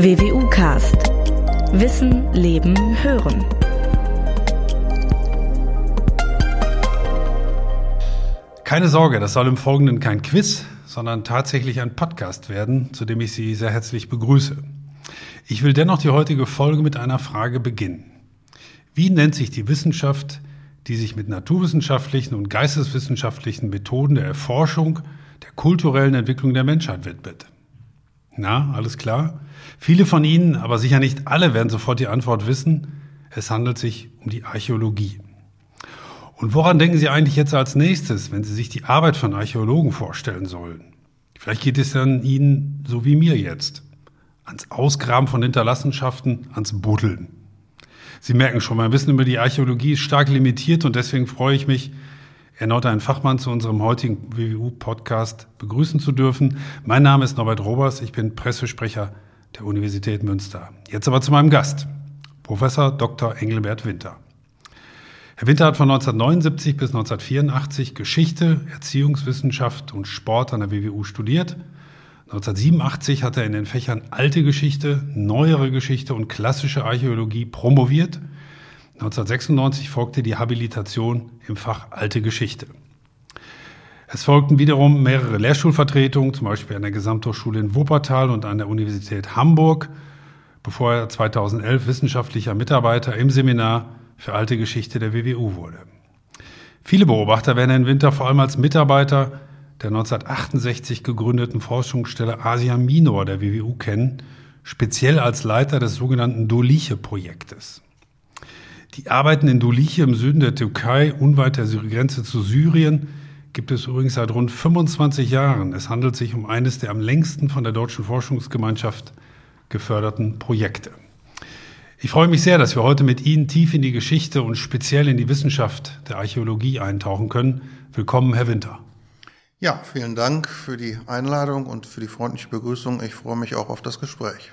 WWU Cast. Wissen, Leben, Hören. Keine Sorge, das soll im Folgenden kein Quiz, sondern tatsächlich ein Podcast werden, zu dem ich Sie sehr herzlich begrüße. Ich will dennoch die heutige Folge mit einer Frage beginnen. Wie nennt sich die Wissenschaft, die sich mit naturwissenschaftlichen und geisteswissenschaftlichen Methoden der Erforschung der kulturellen Entwicklung der Menschheit widmet? Na, alles klar? Viele von Ihnen, aber sicher nicht alle, werden sofort die Antwort wissen. Es handelt sich um die Archäologie. Und woran denken Sie eigentlich jetzt als nächstes, wenn Sie sich die Arbeit von Archäologen vorstellen sollen? Vielleicht geht es dann Ihnen so wie mir jetzt. Ans Ausgraben von Hinterlassenschaften, ans Buddeln. Sie merken schon, mein Wissen über die Archäologie ist stark limitiert und deswegen freue ich mich, erneut einen Fachmann zu unserem heutigen WWU-Podcast begrüßen zu dürfen. Mein Name ist Norbert Robers, ich bin Pressesprecher der Universität Münster. Jetzt aber zu meinem Gast, Professor Dr. Engelbert Winter. Herr Winter hat von 1979 bis 1984 Geschichte, Erziehungswissenschaft und Sport an der WWU studiert. 1987 hat er in den Fächern Alte Geschichte, Neuere Geschichte und Klassische Archäologie promoviert 1996 folgte die Habilitation im Fach Alte Geschichte. Es folgten wiederum mehrere Lehrschulvertretungen, zum Beispiel an der Gesamthochschule in Wuppertal und an der Universität Hamburg, bevor er 2011 wissenschaftlicher Mitarbeiter im Seminar für Alte Geschichte der WWU wurde. Viele Beobachter werden Herrn Winter vor allem als Mitarbeiter der 1968 gegründeten Forschungsstelle Asia Minor der WWU kennen, speziell als Leiter des sogenannten Doliche-Projektes. Die Arbeiten in Duliche im Süden der Türkei, unweit der Grenze zu Syrien, gibt es übrigens seit rund 25 Jahren. Es handelt sich um eines der am längsten von der Deutschen Forschungsgemeinschaft geförderten Projekte. Ich freue mich sehr, dass wir heute mit Ihnen tief in die Geschichte und speziell in die Wissenschaft der Archäologie eintauchen können. Willkommen, Herr Winter. Ja, vielen Dank für die Einladung und für die freundliche Begrüßung. Ich freue mich auch auf das Gespräch.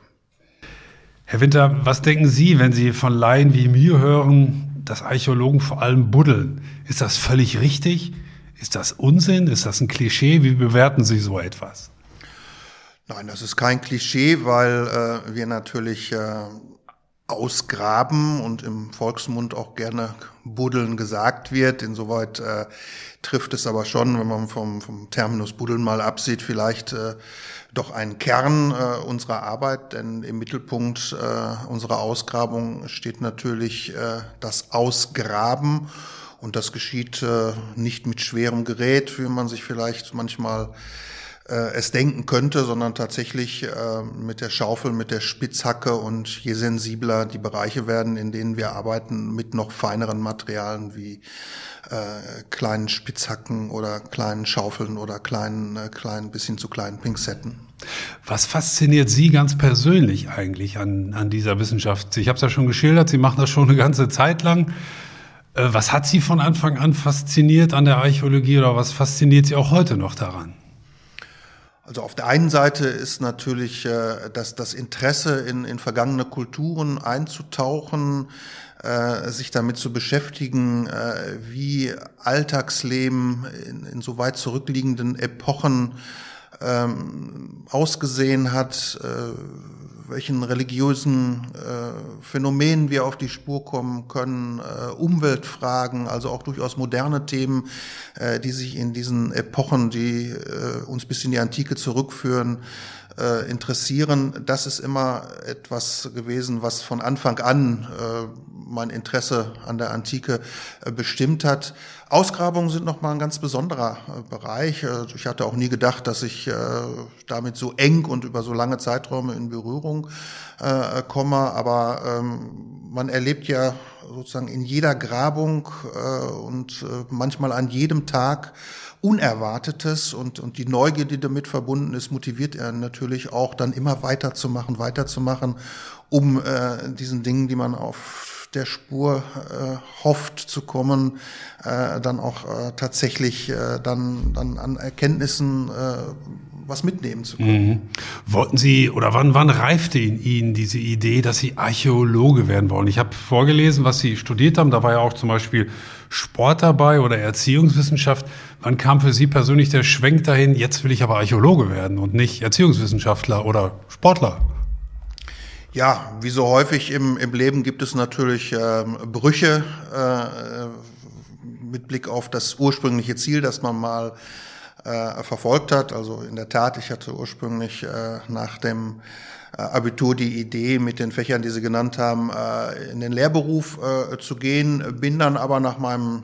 Herr Winter, was denken Sie, wenn Sie von Laien wie mir hören, dass Archäologen vor allem buddeln? Ist das völlig richtig? Ist das Unsinn? Ist das ein Klischee? Wie bewerten Sie so etwas? Nein, das ist kein Klischee, weil äh, wir natürlich äh, ausgraben und im Volksmund auch gerne buddeln gesagt wird. Insoweit äh, trifft es aber schon, wenn man vom, vom Terminus buddeln mal absieht, vielleicht äh, doch ein Kern äh, unserer Arbeit, denn im Mittelpunkt äh, unserer Ausgrabung steht natürlich äh, das Ausgraben und das geschieht äh, nicht mit schwerem Gerät, wie man sich vielleicht manchmal äh, es denken könnte, sondern tatsächlich äh, mit der Schaufel, mit der Spitzhacke und je sensibler die Bereiche werden, in denen wir arbeiten, mit noch feineren Materialien wie kleinen Spitzhacken oder kleinen Schaufeln oder kleinen, kleinen bis hin zu kleinen Pinzetten. Was fasziniert Sie ganz persönlich eigentlich an, an dieser Wissenschaft? Ich habe es ja schon geschildert, Sie machen das schon eine ganze Zeit lang. Äh, was hat Sie von Anfang an fasziniert an der Archäologie oder was fasziniert Sie auch heute noch daran? Also auf der einen Seite ist natürlich äh, das, Interesse in, in vergangene Kulturen einzutauchen, äh, sich damit zu beschäftigen, äh, wie Alltagsleben in, in so weit zurückliegenden Epochen ähm, ausgesehen hat, äh, welchen religiösen äh, Phänomenen wir auf die Spur kommen können, äh, Umweltfragen, also auch durchaus moderne Themen, äh, die sich in diesen Epochen, die äh, uns bis in die Antike zurückführen, äh, interessieren. Das ist immer etwas gewesen, was von Anfang an äh, mein Interesse an der Antike äh, bestimmt hat. Ausgrabungen sind nochmal ein ganz besonderer äh, Bereich. Äh, ich hatte auch nie gedacht, dass ich damit so eng und über so lange Zeiträume in Berührung komme. Aber ähm, man erlebt ja sozusagen in jeder Grabung und manchmal an jedem Tag Unerwartetes und, und die Neugier, die damit verbunden ist, motiviert er natürlich auch dann immer weiterzumachen, weiterzumachen, um äh, diesen Dingen, die man auf der Spur äh, hofft zu kommen, äh, dann auch äh, tatsächlich äh, dann, dann an Erkenntnissen äh, was mitnehmen zu können. Mhm. Wollten Sie oder wann, wann reifte in Ihnen diese Idee, dass Sie Archäologe werden wollen? Ich habe vorgelesen, was Sie studiert haben. Da war ja auch zum Beispiel Sport dabei oder Erziehungswissenschaft. Wann kam für Sie persönlich der Schwenk dahin, jetzt will ich aber Archäologe werden und nicht Erziehungswissenschaftler oder Sportler? Ja, wie so häufig im, im Leben gibt es natürlich ähm, Brüche äh, mit Blick auf das ursprüngliche Ziel, das man mal äh, verfolgt hat. Also in der Tat, ich hatte ursprünglich äh, nach dem äh, Abitur die Idee, mit den Fächern, die Sie genannt haben, äh, in den Lehrberuf äh, zu gehen, bin dann aber nach meinem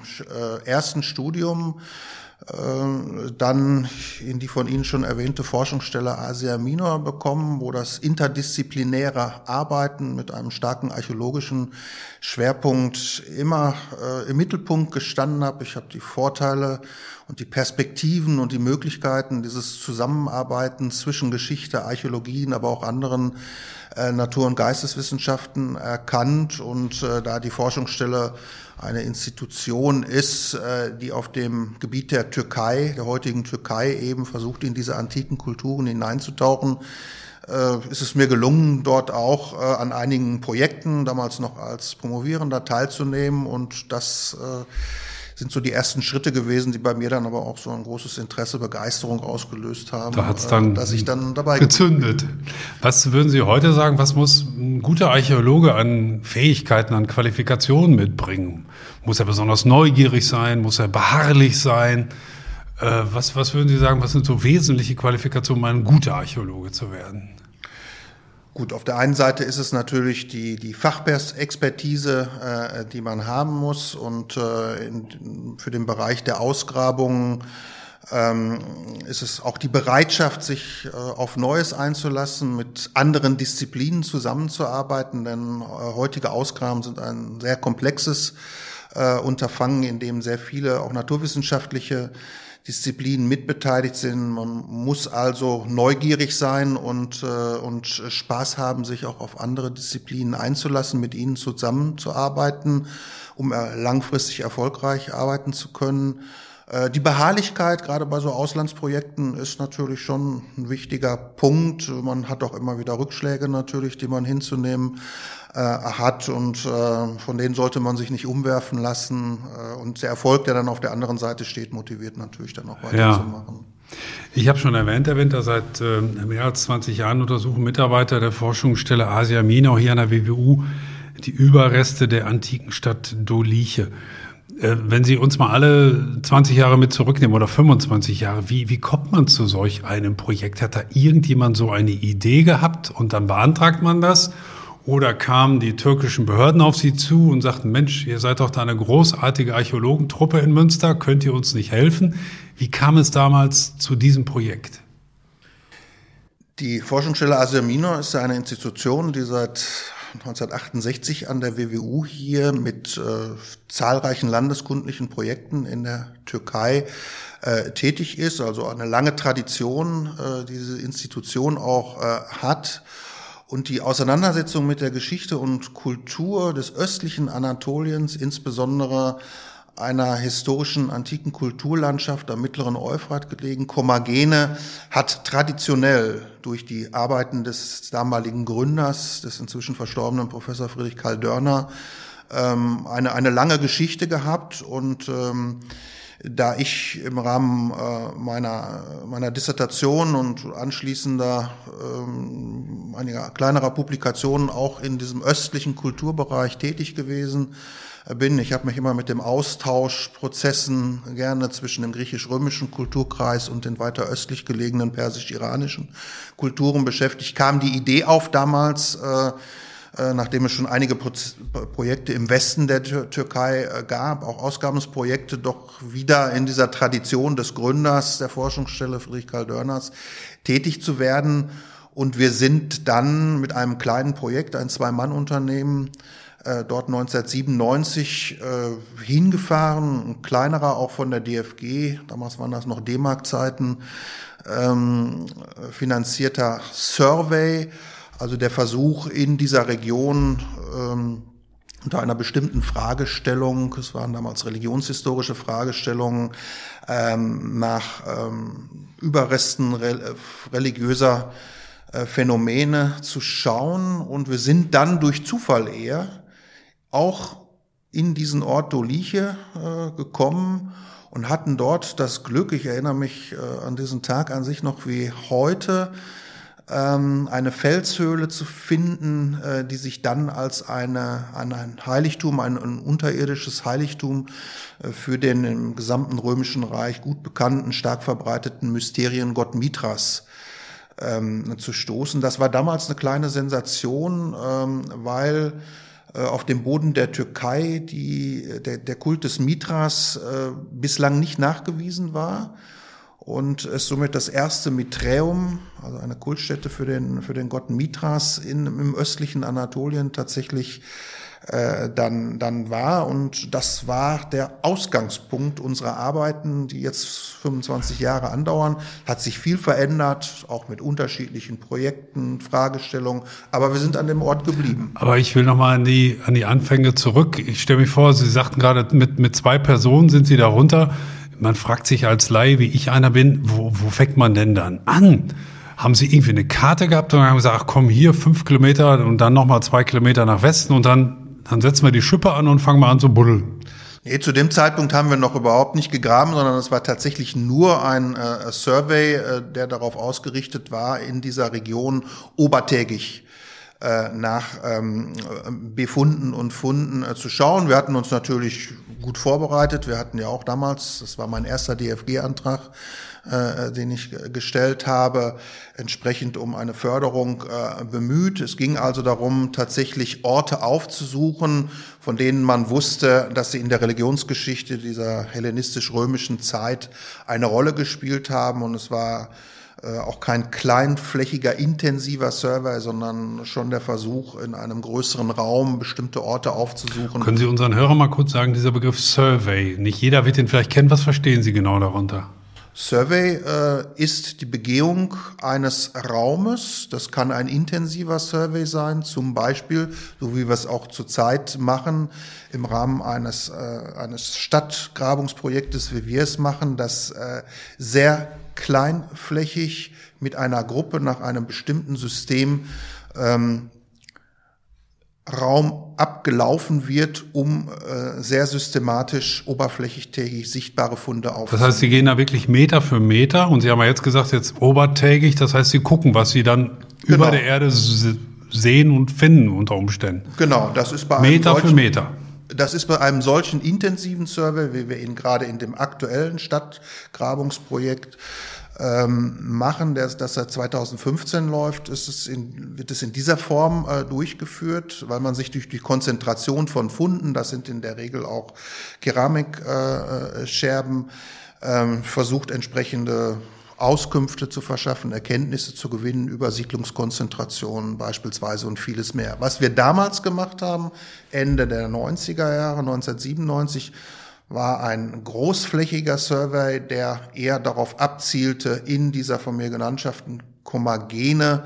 ersten Studium dann in die von Ihnen schon erwähnte Forschungsstelle Asia Minor bekommen, wo das interdisziplinäre Arbeiten mit einem starken archäologischen Schwerpunkt immer im Mittelpunkt gestanden habe. Ich habe die Vorteile und die Perspektiven und die Möglichkeiten dieses Zusammenarbeitens zwischen Geschichte, Archäologien, aber auch anderen äh, Natur- und Geisteswissenschaften erkannt und äh, da die Forschungsstelle eine Institution ist, äh, die auf dem Gebiet der Türkei, der heutigen Türkei eben versucht, in diese antiken Kulturen hineinzutauchen, äh, ist es mir gelungen, dort auch äh, an einigen Projekten, damals noch als Promovierender, teilzunehmen und das sind so die ersten Schritte gewesen, die bei mir dann aber auch so ein großes Interesse, Begeisterung ausgelöst haben. Da hat's dann dass ich dann dabei gezündet. Was würden Sie heute sagen, was muss ein guter Archäologe an Fähigkeiten, an Qualifikationen mitbringen? Muss er besonders neugierig sein? Muss er beharrlich sein? Äh, was, was würden Sie sagen, was sind so wesentliche Qualifikationen, um ein guter Archäologe zu werden? Gut, auf der einen Seite ist es natürlich die, die Fachexpertise, äh, die man haben muss und äh, in, für den Bereich der Ausgrabungen ähm, ist es auch die Bereitschaft, sich äh, auf Neues einzulassen, mit anderen Disziplinen zusammenzuarbeiten, denn äh, heutige Ausgraben sind ein sehr komplexes äh, Unterfangen, in dem sehr viele auch naturwissenschaftliche Disziplinen mitbeteiligt sind. Man muss also neugierig sein und, äh, und Spaß haben, sich auch auf andere Disziplinen einzulassen, mit ihnen zusammenzuarbeiten, um langfristig erfolgreich arbeiten zu können. Äh, die Beharrlichkeit, gerade bei so Auslandsprojekten, ist natürlich schon ein wichtiger Punkt. Man hat auch immer wieder Rückschläge natürlich, die man hinzunehmen äh, hat und äh, von denen sollte man sich nicht umwerfen lassen. Äh, und der Erfolg, der dann auf der anderen Seite steht, motiviert natürlich dann auch weiterzumachen. Ja. Ich habe schon erwähnt, Herr Winter, seit äh, mehr als 20 Jahren untersuchen Mitarbeiter der Forschungsstelle Asia Minau hier an der WWU die Überreste der antiken Stadt Doliche. Äh, wenn Sie uns mal alle 20 Jahre mit zurücknehmen oder 25 Jahre, wie, wie kommt man zu solch einem Projekt? Hat da irgendjemand so eine Idee gehabt und dann beantragt man das? Oder kamen die türkischen Behörden auf sie zu und sagten, Mensch, ihr seid doch da eine großartige Archäologentruppe in Münster, könnt ihr uns nicht helfen? Wie kam es damals zu diesem Projekt? Die Forschungsstelle Asia ist eine Institution, die seit 1968 an der WWU hier mit äh, zahlreichen landeskundlichen Projekten in der Türkei äh, tätig ist, also eine lange Tradition äh, diese Institution auch äh, hat. Und die Auseinandersetzung mit der Geschichte und Kultur des östlichen Anatoliens, insbesondere einer historischen antiken Kulturlandschaft am mittleren Euphrat gelegen, Kommagene, hat traditionell durch die Arbeiten des damaligen Gründers, des inzwischen verstorbenen Professor Friedrich Karl Dörner, ähm, eine, eine lange Geschichte gehabt. Und ähm, da ich im Rahmen äh, meiner, meiner Dissertation und anschließender ähm, einiger kleinerer Publikationen auch in diesem östlichen Kulturbereich tätig gewesen bin. Ich habe mich immer mit dem Austauschprozessen gerne zwischen dem griechisch-römischen Kulturkreis und den weiter östlich gelegenen persisch-iranischen Kulturen beschäftigt. Kam die Idee auf damals, äh, äh, nachdem es schon einige Projekte im Westen der Türkei äh, gab, auch Ausgabungsprojekte, doch wieder in dieser Tradition des Gründers der Forschungsstelle Friedrich Karl Dörners tätig zu werden. Und wir sind dann mit einem kleinen Projekt, ein Zwei-Mann-Unternehmen, äh, dort 1997 äh, hingefahren, ein kleinerer auch von der DFG, damals waren das noch D-Mark-Zeiten, ähm, finanzierter Survey also der Versuch in dieser Region ähm, unter einer bestimmten Fragestellung, es waren damals religionshistorische Fragestellungen, ähm, nach ähm, Überresten re religiöser äh, Phänomene zu schauen. Und wir sind dann durch Zufall eher auch in diesen Ort Doliche äh, gekommen und hatten dort das Glück, ich erinnere mich äh, an diesen Tag an sich noch wie heute, ähm, eine Felshöhle zu finden, äh, die sich dann als eine, ein Heiligtum, ein, ein unterirdisches Heiligtum für den im gesamten römischen Reich gut bekannten, stark verbreiteten Mysteriengott Mithras ähm, zu stoßen. Das war damals eine kleine Sensation, ähm, weil auf dem Boden der Türkei die, der, der Kult des Mithras äh, bislang nicht nachgewiesen war. Und es somit das erste Miträum, also eine Kultstätte für den, für den Gott Mithras in, im östlichen Anatolien tatsächlich äh, dann, dann war. Und das war der Ausgangspunkt unserer Arbeiten, die jetzt 25 Jahre andauern. Hat sich viel verändert, auch mit unterschiedlichen Projekten, Fragestellungen. Aber wir sind an dem Ort geblieben. Aber ich will nochmal an die, an die Anfänge zurück. Ich stelle mich vor, Sie sagten gerade, mit, mit zwei Personen sind Sie da runter. Man fragt sich als Laie, wie ich einer bin, wo, wo fängt man denn dann an? Haben Sie irgendwie eine Karte gehabt und haben gesagt, ach komm hier fünf Kilometer und dann nochmal zwei Kilometer nach Westen und dann dann setzen wir die Schippe an und fangen mal an zu buddeln. Nee, zu dem Zeitpunkt haben wir noch überhaupt nicht gegraben, sondern es war tatsächlich nur ein äh, Survey, äh, der darauf ausgerichtet war, in dieser Region obertägig äh, nach ähm, Befunden und Funden äh, zu schauen. Wir hatten uns natürlich gut vorbereitet. Wir hatten ja auch damals, das war mein erster DFG-Antrag, äh, den ich gestellt habe, entsprechend um eine Förderung äh, bemüht. Es ging also darum, tatsächlich Orte aufzusuchen, von denen man wusste, dass sie in der Religionsgeschichte dieser hellenistisch-römischen Zeit eine Rolle gespielt haben. Und es war auch kein kleinflächiger, intensiver Survey, sondern schon der Versuch, in einem größeren Raum bestimmte Orte aufzusuchen. Können Sie unseren Hörern mal kurz sagen, dieser Begriff Survey, nicht jeder wird ihn vielleicht kennen, was verstehen Sie genau darunter? Survey äh, ist die Begehung eines Raumes. Das kann ein intensiver Survey sein, zum Beispiel, so wie wir es auch zurzeit machen, im Rahmen eines, äh, eines Stadtgrabungsprojektes, wie wir es machen, das äh, sehr kleinflächig mit einer Gruppe nach einem bestimmten System ähm, Raum abgelaufen wird, um äh, sehr systematisch oberflächig sichtbare Funde aufzunehmen. Das heißt, Sie gehen da wirklich Meter für Meter und Sie haben ja jetzt gesagt, jetzt obertägig, das heißt, Sie gucken, was Sie dann genau. über der Erde sehen und finden unter Umständen. Genau, das ist bei Meter für Meter. Das ist bei einem solchen intensiven Survey, wie wir ihn gerade in dem aktuellen Stadtgrabungsprojekt ähm, machen, das, das seit 2015 läuft, ist es in, wird es in dieser Form äh, durchgeführt, weil man sich durch die Konzentration von Funden, das sind in der Regel auch Keramikscherben, äh, äh, versucht entsprechende Auskünfte zu verschaffen, Erkenntnisse zu gewinnen über Siedlungskonzentrationen beispielsweise und vieles mehr. Was wir damals gemacht haben, Ende der 90er Jahre, 1997, war ein großflächiger Survey, der eher darauf abzielte, in dieser von mir genannten Komagene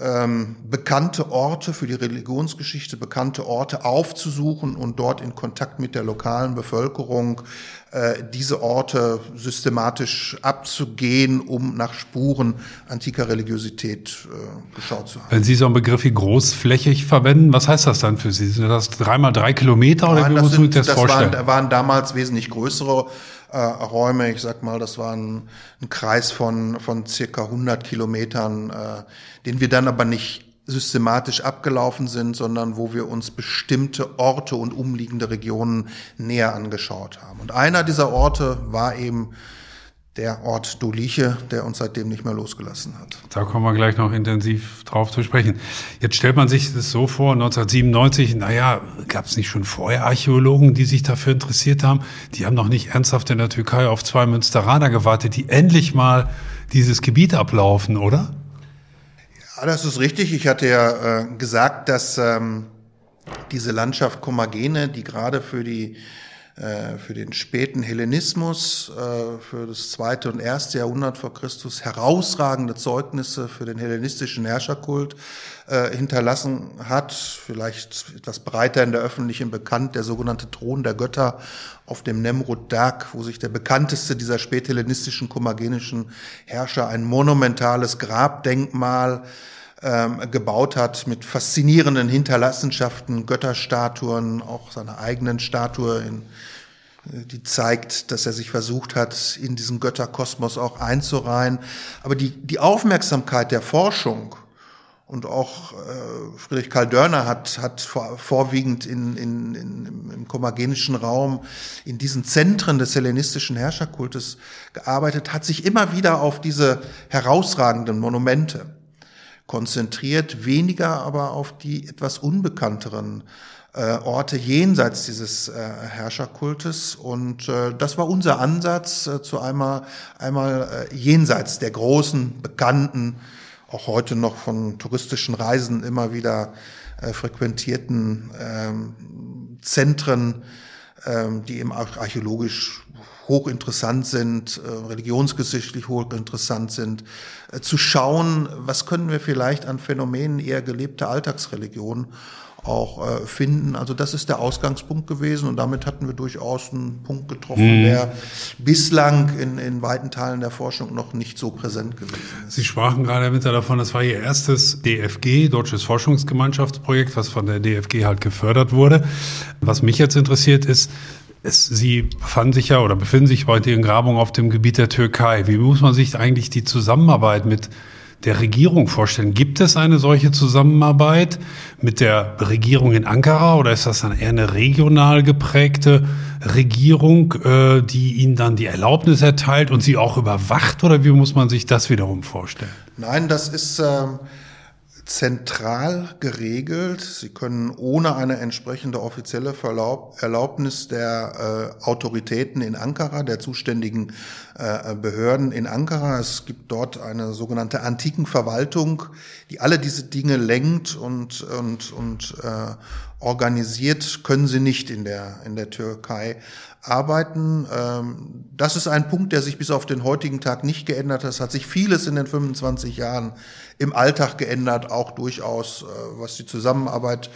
ähm, bekannte Orte für die Religionsgeschichte, bekannte Orte aufzusuchen und dort in Kontakt mit der lokalen Bevölkerung äh, diese Orte systematisch abzugehen, um nach Spuren antiker Religiosität äh, geschaut zu haben. Wenn Sie so einen Begriff wie großflächig verwenden, was heißt das dann für Sie? Sind das dreimal drei Kilometer oder Nein, wie muss ich das, das vorstellen? Waren, waren damals wesentlich größere äh, Räume. Ich sag mal, das war ein, ein Kreis von, von circa 100 Kilometern, äh, den wir dann aber nicht systematisch abgelaufen sind, sondern wo wir uns bestimmte Orte und umliegende Regionen näher angeschaut haben. Und einer dieser Orte war eben der Ort Doliche, der uns seitdem nicht mehr losgelassen hat. Da kommen wir gleich noch intensiv drauf zu sprechen. Jetzt stellt man sich das so vor, 1997, naja, gab es nicht schon vorher Archäologen, die sich dafür interessiert haben? Die haben noch nicht ernsthaft in der Türkei auf zwei Münsteraner gewartet, die endlich mal dieses Gebiet ablaufen, oder? Ja, das ist richtig. Ich hatte ja äh, gesagt, dass ähm, diese Landschaft Komagene, die gerade für die für den späten Hellenismus, äh, für das zweite und erste Jahrhundert vor Christus herausragende Zeugnisse für den hellenistischen Herrscherkult äh, hinterlassen hat. Vielleicht etwas breiter in der öffentlichen bekannt, der sogenannte Thron der Götter auf dem Nemrut Dag, wo sich der bekannteste dieser späthellenistischen komagenischen Herrscher ein monumentales Grabdenkmal ähm, gebaut hat mit faszinierenden Hinterlassenschaften, Götterstatuen, auch seiner eigenen Statue in die zeigt, dass er sich versucht hat, in diesen Götterkosmos auch einzureihen. Aber die, die Aufmerksamkeit der Forschung und auch äh, Friedrich Karl Dörner hat, hat vor, vorwiegend in, in, in, im komagenischen Raum in diesen Zentren des hellenistischen Herrscherkultes gearbeitet, hat sich immer wieder auf diese herausragenden Monumente konzentriert, weniger aber auf die etwas unbekannteren äh, Orte jenseits dieses äh, Herrscherkultes. Und äh, das war unser Ansatz äh, zu einmal, einmal äh, jenseits der großen, bekannten auch heute noch von touristischen Reisen immer wieder äh, frequentierten ähm, Zentren, ähm, die eben auch archäologisch hochinteressant sind, äh, religionsgeschichtlich hochinteressant sind, äh, zu schauen, was können wir vielleicht an Phänomenen eher gelebter Alltagsreligion auch äh, finden. Also das ist der Ausgangspunkt gewesen und damit hatten wir durchaus einen Punkt getroffen, mhm. der bislang in, in weiten Teilen der Forschung noch nicht so präsent gewesen ist. Sie sprachen gerade, Herr Winter, davon, das war Ihr erstes DFG, Deutsches Forschungsgemeinschaftsprojekt, was von der DFG halt gefördert wurde. Was mich jetzt interessiert ist, es, Sie befanden sich ja oder befinden sich heute in Grabung auf dem Gebiet der Türkei. Wie muss man sich eigentlich die Zusammenarbeit mit der Regierung vorstellen? Gibt es eine solche Zusammenarbeit mit der Regierung in Ankara oder ist das dann eher eine regional geprägte Regierung, äh, die Ihnen dann die Erlaubnis erteilt und Sie auch überwacht oder wie muss man sich das wiederum vorstellen? Nein, das ist ähm, zentral geregelt. Sie können ohne eine entsprechende offizielle Erlaubnis der äh, Autoritäten in Ankara, der zuständigen äh, Behörden in Ankara, es gibt dort eine sogenannte antiken Verwaltung, die alle diese Dinge lenkt und, und, und äh, organisiert, können sie nicht in der, in der Türkei arbeiten. Ähm, das ist ein Punkt, der sich bis auf den heutigen Tag nicht geändert hat. Es hat sich vieles in den 25 Jahren im Alltag geändert, auch durchaus, äh, was die Zusammenarbeit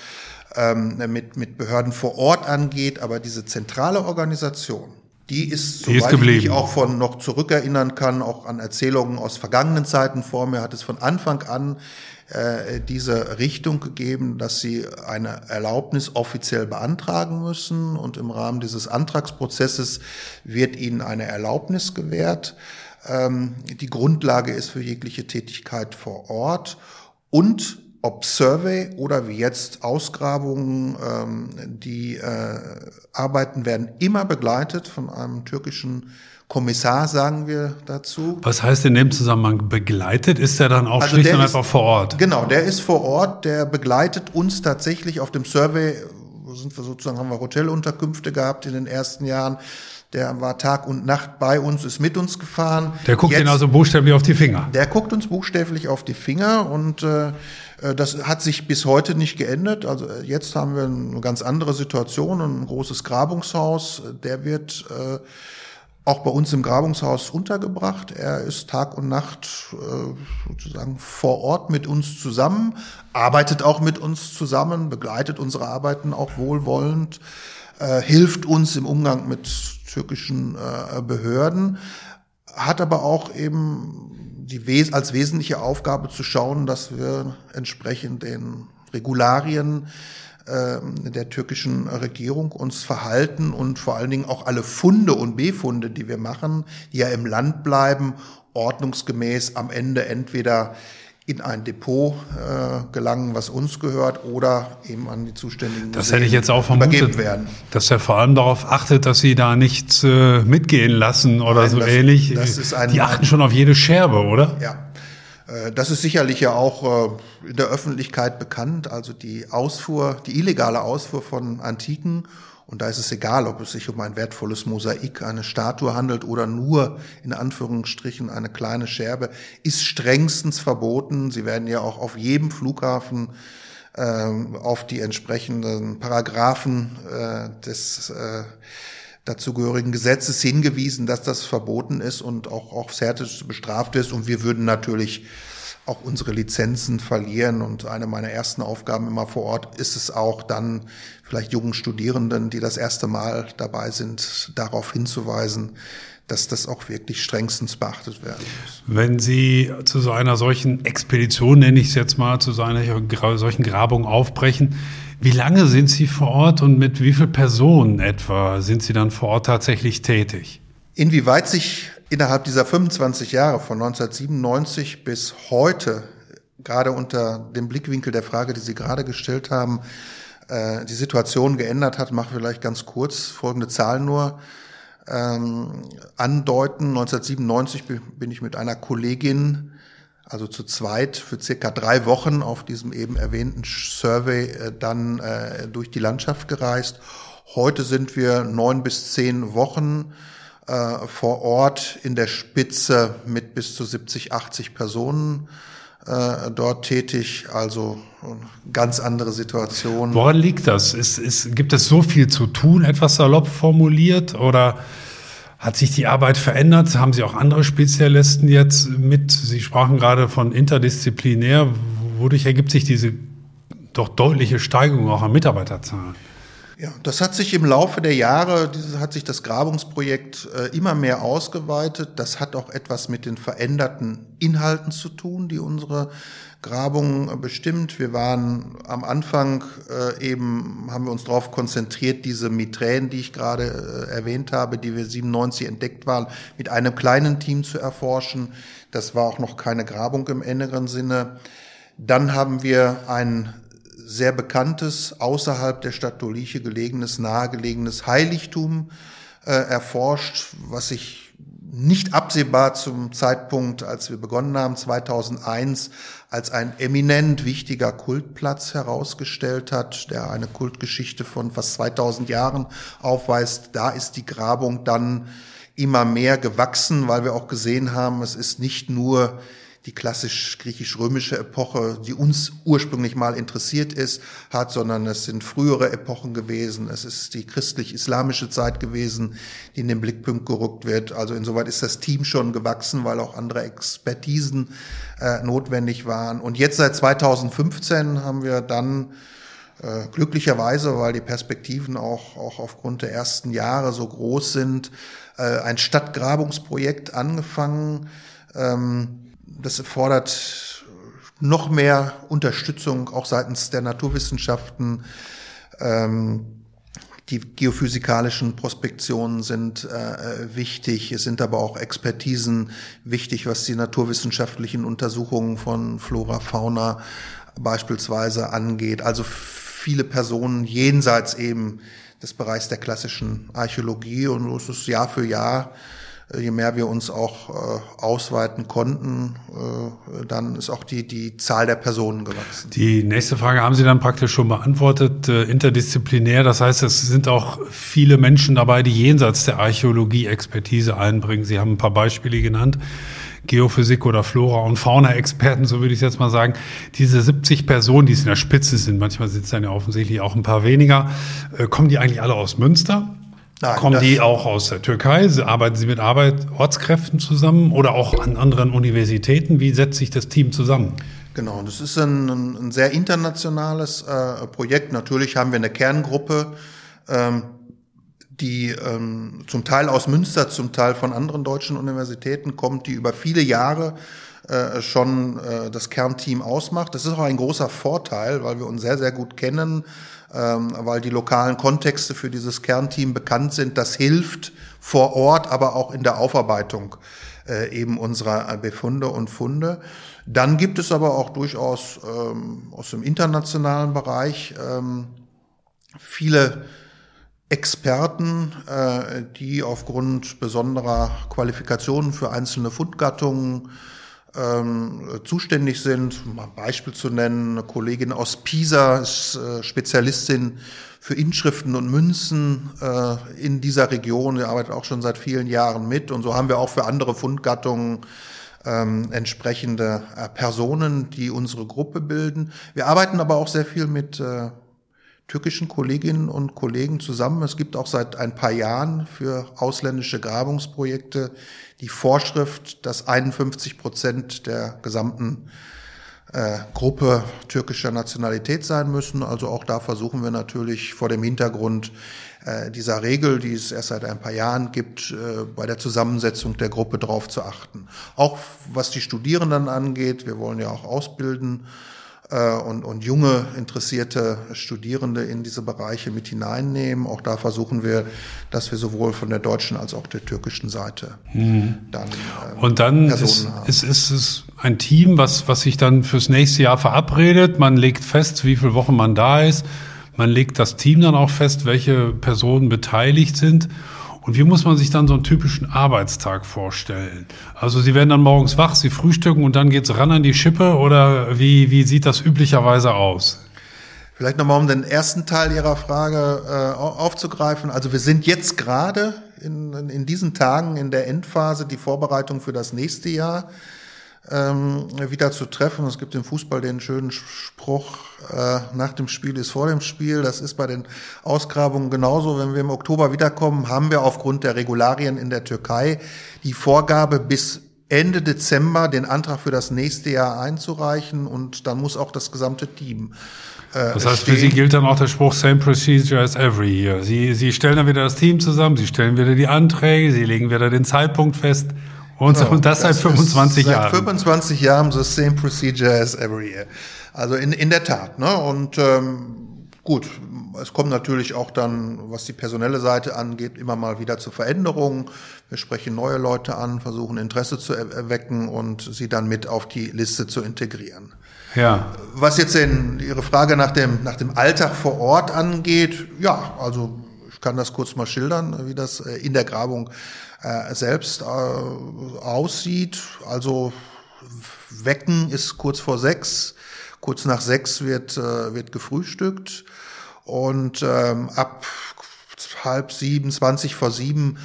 ähm, mit, mit Behörden vor Ort angeht. Aber diese zentrale Organisation, die ist, die soweit ist ich mich auch von noch zurückerinnern kann, auch an Erzählungen aus vergangenen Zeiten vor mir, hat es von Anfang an äh, diese Richtung gegeben, dass sie eine Erlaubnis offiziell beantragen müssen. Und im Rahmen dieses Antragsprozesses wird ihnen eine Erlaubnis gewährt. Ähm, die Grundlage ist für jegliche Tätigkeit vor Ort. Und ob Survey oder wie jetzt Ausgrabungen, ähm, die äh, Arbeiten werden immer begleitet von einem türkischen Kommissar, sagen wir dazu. Was heißt in dem Zusammenhang begleitet? Ist er dann auch also schlicht und einfach vor Ort? Genau, der ist vor Ort, der begleitet uns tatsächlich auf dem Survey, sind wir sozusagen, haben wir Hotelunterkünfte gehabt in den ersten Jahren. Der war Tag und Nacht bei uns, ist mit uns gefahren. Der guckt Jetzt, also buchstäblich auf die Finger. Der guckt uns buchstäblich auf die Finger und äh das hat sich bis heute nicht geändert. Also äh, jetzt haben wir eine ganz andere Situation, ein großes Grabungshaus. Der wird äh, auch bei uns im Grabungshaus untergebracht. Er ist Tag und Nacht äh, sozusagen vor Ort mit uns zusammen, arbeitet auch mit uns zusammen, begleitet unsere Arbeiten auch wohlwollend, äh, hilft uns im Umgang mit türkischen äh, Behörden, hat aber auch eben die Wes als wesentliche Aufgabe zu schauen, dass wir entsprechend den Regularien ähm, der türkischen Regierung uns verhalten und vor allen Dingen auch alle Funde und Befunde, die wir machen, die ja im Land bleiben, ordnungsgemäß am Ende entweder in ein Depot äh, gelangen, was uns gehört, oder eben an die zuständigen Das hätte ich jetzt auch vermutet, werden. dass er vor allem darauf achtet, dass sie da nichts äh, mitgehen lassen oder Nein, so das, ähnlich. Das ist ein, die achten schon auf jede Scherbe, oder? Ja, äh, das ist sicherlich ja auch äh, in der Öffentlichkeit bekannt, also die Ausfuhr, die illegale Ausfuhr von Antiken. Und da ist es egal, ob es sich um ein wertvolles Mosaik, eine Statue handelt oder nur in Anführungsstrichen eine kleine Scherbe, ist strengstens verboten. Sie werden ja auch auf jedem Flughafen ähm, auf die entsprechenden Paragraphen äh, des äh, dazugehörigen Gesetzes hingewiesen, dass das verboten ist und auch aufs Härteste bestraft ist. Und wir würden natürlich auch unsere Lizenzen verlieren. Und eine meiner ersten Aufgaben immer vor Ort ist es auch dann vielleicht jungen Studierenden, die das erste Mal dabei sind, darauf hinzuweisen, dass das auch wirklich strengstens beachtet werden muss. Wenn Sie zu so einer solchen Expedition, nenne ich es jetzt mal, zu so einer solchen Grabung aufbrechen, Wie lange sind Sie vor Ort und mit wie vielen Personen etwa sind Sie dann vor Ort tatsächlich tätig? Inwieweit sich innerhalb dieser 25 Jahre von 1997 bis heute, gerade unter dem Blickwinkel der Frage, die Sie gerade gestellt haben, äh, die Situation geändert hat, mache vielleicht ganz kurz folgende Zahlen nur ähm, andeuten. 1997 bin ich mit einer Kollegin, also zu zweit, für circa drei Wochen auf diesem eben erwähnten Survey äh, dann äh, durch die Landschaft gereist. Heute sind wir neun bis zehn Wochen äh, vor Ort in der Spitze mit bis zu 70, 80 Personen äh, dort tätig. Also ganz andere Situation. Woran liegt das? Ist, ist, gibt es so viel zu tun, etwas salopp formuliert? Oder hat sich die Arbeit verändert? Haben Sie auch andere Spezialisten jetzt mit? Sie sprachen gerade von interdisziplinär. Wodurch ergibt sich diese doch deutliche Steigerung auch an Mitarbeiterzahlen? Ja, das hat sich im Laufe der Jahre, dieses, hat sich das Grabungsprojekt äh, immer mehr ausgeweitet. Das hat auch etwas mit den veränderten Inhalten zu tun, die unsere Grabung äh, bestimmt. Wir waren am Anfang äh, eben, haben wir uns darauf konzentriert, diese Mitränen, die ich gerade äh, erwähnt habe, die wir 97 entdeckt waren, mit einem kleinen Team zu erforschen. Das war auch noch keine Grabung im engeren Sinne. Dann haben wir ein sehr bekanntes, außerhalb der Stadt Doliche gelegenes, nahegelegenes Heiligtum äh, erforscht, was sich nicht absehbar zum Zeitpunkt, als wir begonnen haben, 2001, als ein eminent wichtiger Kultplatz herausgestellt hat, der eine Kultgeschichte von fast 2000 Jahren aufweist. Da ist die Grabung dann immer mehr gewachsen, weil wir auch gesehen haben, es ist nicht nur die klassisch griechisch-römische Epoche, die uns ursprünglich mal interessiert ist, hat, sondern es sind frühere Epochen gewesen. Es ist die christlich-islamische Zeit gewesen, die in den Blickpunkt gerückt wird. Also insoweit ist das Team schon gewachsen, weil auch andere Expertisen äh, notwendig waren. Und jetzt seit 2015 haben wir dann äh, glücklicherweise, weil die Perspektiven auch, auch aufgrund der ersten Jahre so groß sind, äh, ein Stadtgrabungsprojekt angefangen. Ähm, das erfordert noch mehr Unterstützung auch seitens der Naturwissenschaften. Ähm, die geophysikalischen Prospektionen sind äh, wichtig. Es sind aber auch Expertisen wichtig, was die naturwissenschaftlichen Untersuchungen von Flora, Fauna beispielsweise angeht. Also viele Personen jenseits eben des Bereichs der klassischen Archäologie und es ist Jahr für Jahr je mehr wir uns auch äh, ausweiten konnten, äh, dann ist auch die, die Zahl der Personen gewachsen. Die nächste Frage haben Sie dann praktisch schon beantwortet, äh, interdisziplinär. Das heißt, es sind auch viele Menschen dabei, die jenseits der Archäologie Expertise einbringen. Sie haben ein paar Beispiele genannt. Geophysik oder Flora- und Fauna-Experten, so würde ich jetzt mal sagen. Diese 70 Personen, die es in der Spitze sind, manchmal sind es dann ja offensichtlich auch ein paar weniger, äh, kommen die eigentlich alle aus Münster? Nein, Kommen die auch aus der Türkei? Arbeiten Sie mit Arbeit, Ortskräften zusammen oder auch an anderen Universitäten? Wie setzt sich das Team zusammen? Genau, das ist ein, ein sehr internationales äh, Projekt. Natürlich haben wir eine Kerngruppe, ähm, die ähm, zum Teil aus Münster, zum Teil von anderen deutschen Universitäten kommt, die über viele Jahre äh, schon äh, das Kernteam ausmacht. Das ist auch ein großer Vorteil, weil wir uns sehr, sehr gut kennen, ähm, weil die lokalen Kontexte für dieses Kernteam bekannt sind. Das hilft vor Ort, aber auch in der Aufarbeitung äh, eben unserer Befunde und Funde. Dann gibt es aber auch durchaus ähm, aus dem internationalen Bereich ähm, viele Experten, äh, die aufgrund besonderer Qualifikationen für einzelne Fundgattungen ähm, zuständig sind. Um ein Beispiel zu nennen, eine Kollegin aus Pisa ist äh, Spezialistin für Inschriften und Münzen äh, in dieser Region. Sie arbeitet auch schon seit vielen Jahren mit. Und so haben wir auch für andere Fundgattungen ähm, entsprechende äh, Personen, die unsere Gruppe bilden. Wir arbeiten aber auch sehr viel mit äh, türkischen Kolleginnen und Kollegen zusammen. Es gibt auch seit ein paar Jahren für ausländische Grabungsprojekte die Vorschrift, dass 51 Prozent der gesamten äh, Gruppe türkischer Nationalität sein müssen. Also auch da versuchen wir natürlich vor dem Hintergrund äh, dieser Regel, die es erst seit ein paar Jahren gibt, äh, bei der Zusammensetzung der Gruppe drauf zu achten. Auch was die Studierenden angeht, wir wollen ja auch ausbilden äh, und, und junge, interessierte Studierende in diese Bereiche mit hineinnehmen. Auch da versuchen wir, dass wir sowohl von der deutschen als auch der türkischen Seite mhm. dann äh, Und dann ist, ist, ist es ein Team, was, was sich dann fürs nächste Jahr verabredet. Man legt fest, wie viele Wochen man da ist. Man legt das Team dann auch fest, welche Personen beteiligt sind. Und wie muss man sich dann so einen typischen Arbeitstag vorstellen? Also Sie werden dann morgens wach, Sie frühstücken und dann geht's ran an die Schippe oder wie, wie sieht das üblicherweise aus? Vielleicht nochmal, um den ersten Teil Ihrer Frage äh, aufzugreifen. Also wir sind jetzt gerade in, in diesen Tagen in der Endphase, die Vorbereitung für das nächste Jahr ähm, wieder zu treffen. Es gibt im Fußball den schönen Spruch, äh, nach dem Spiel ist vor dem Spiel. Das ist bei den Ausgrabungen genauso. Wenn wir im Oktober wiederkommen, haben wir aufgrund der Regularien in der Türkei die Vorgabe bis Ende Dezember den Antrag für das nächste Jahr einzureichen und dann muss auch das gesamte Team äh, das heißt, stehen. für Sie gilt dann auch der Spruch Same procedure as every year. Sie, Sie stellen dann wieder das Team zusammen, Sie stellen wieder die Anträge, Sie legen wieder den Zeitpunkt fest und, genau, und das, seit 25 Jahren. Seit 25 Jahren the same procedure as every year. Also in, in der Tat. Ne? Und ähm, gut, es kommt natürlich auch dann, was die personelle Seite angeht, immer mal wieder zu Veränderungen. Wir sprechen neue Leute an, versuchen Interesse zu erwecken und sie dann mit auf die Liste zu integrieren. Ja. Was jetzt in Ihre Frage nach dem, nach dem Alltag vor Ort angeht, ja, also ich kann das kurz mal schildern, wie das äh, in der Grabung äh, selbst äh, aussieht. Also Wecken ist kurz vor sechs, kurz nach sechs wird, wird gefrühstückt und ähm, ab halb sieben, zwanzig vor sieben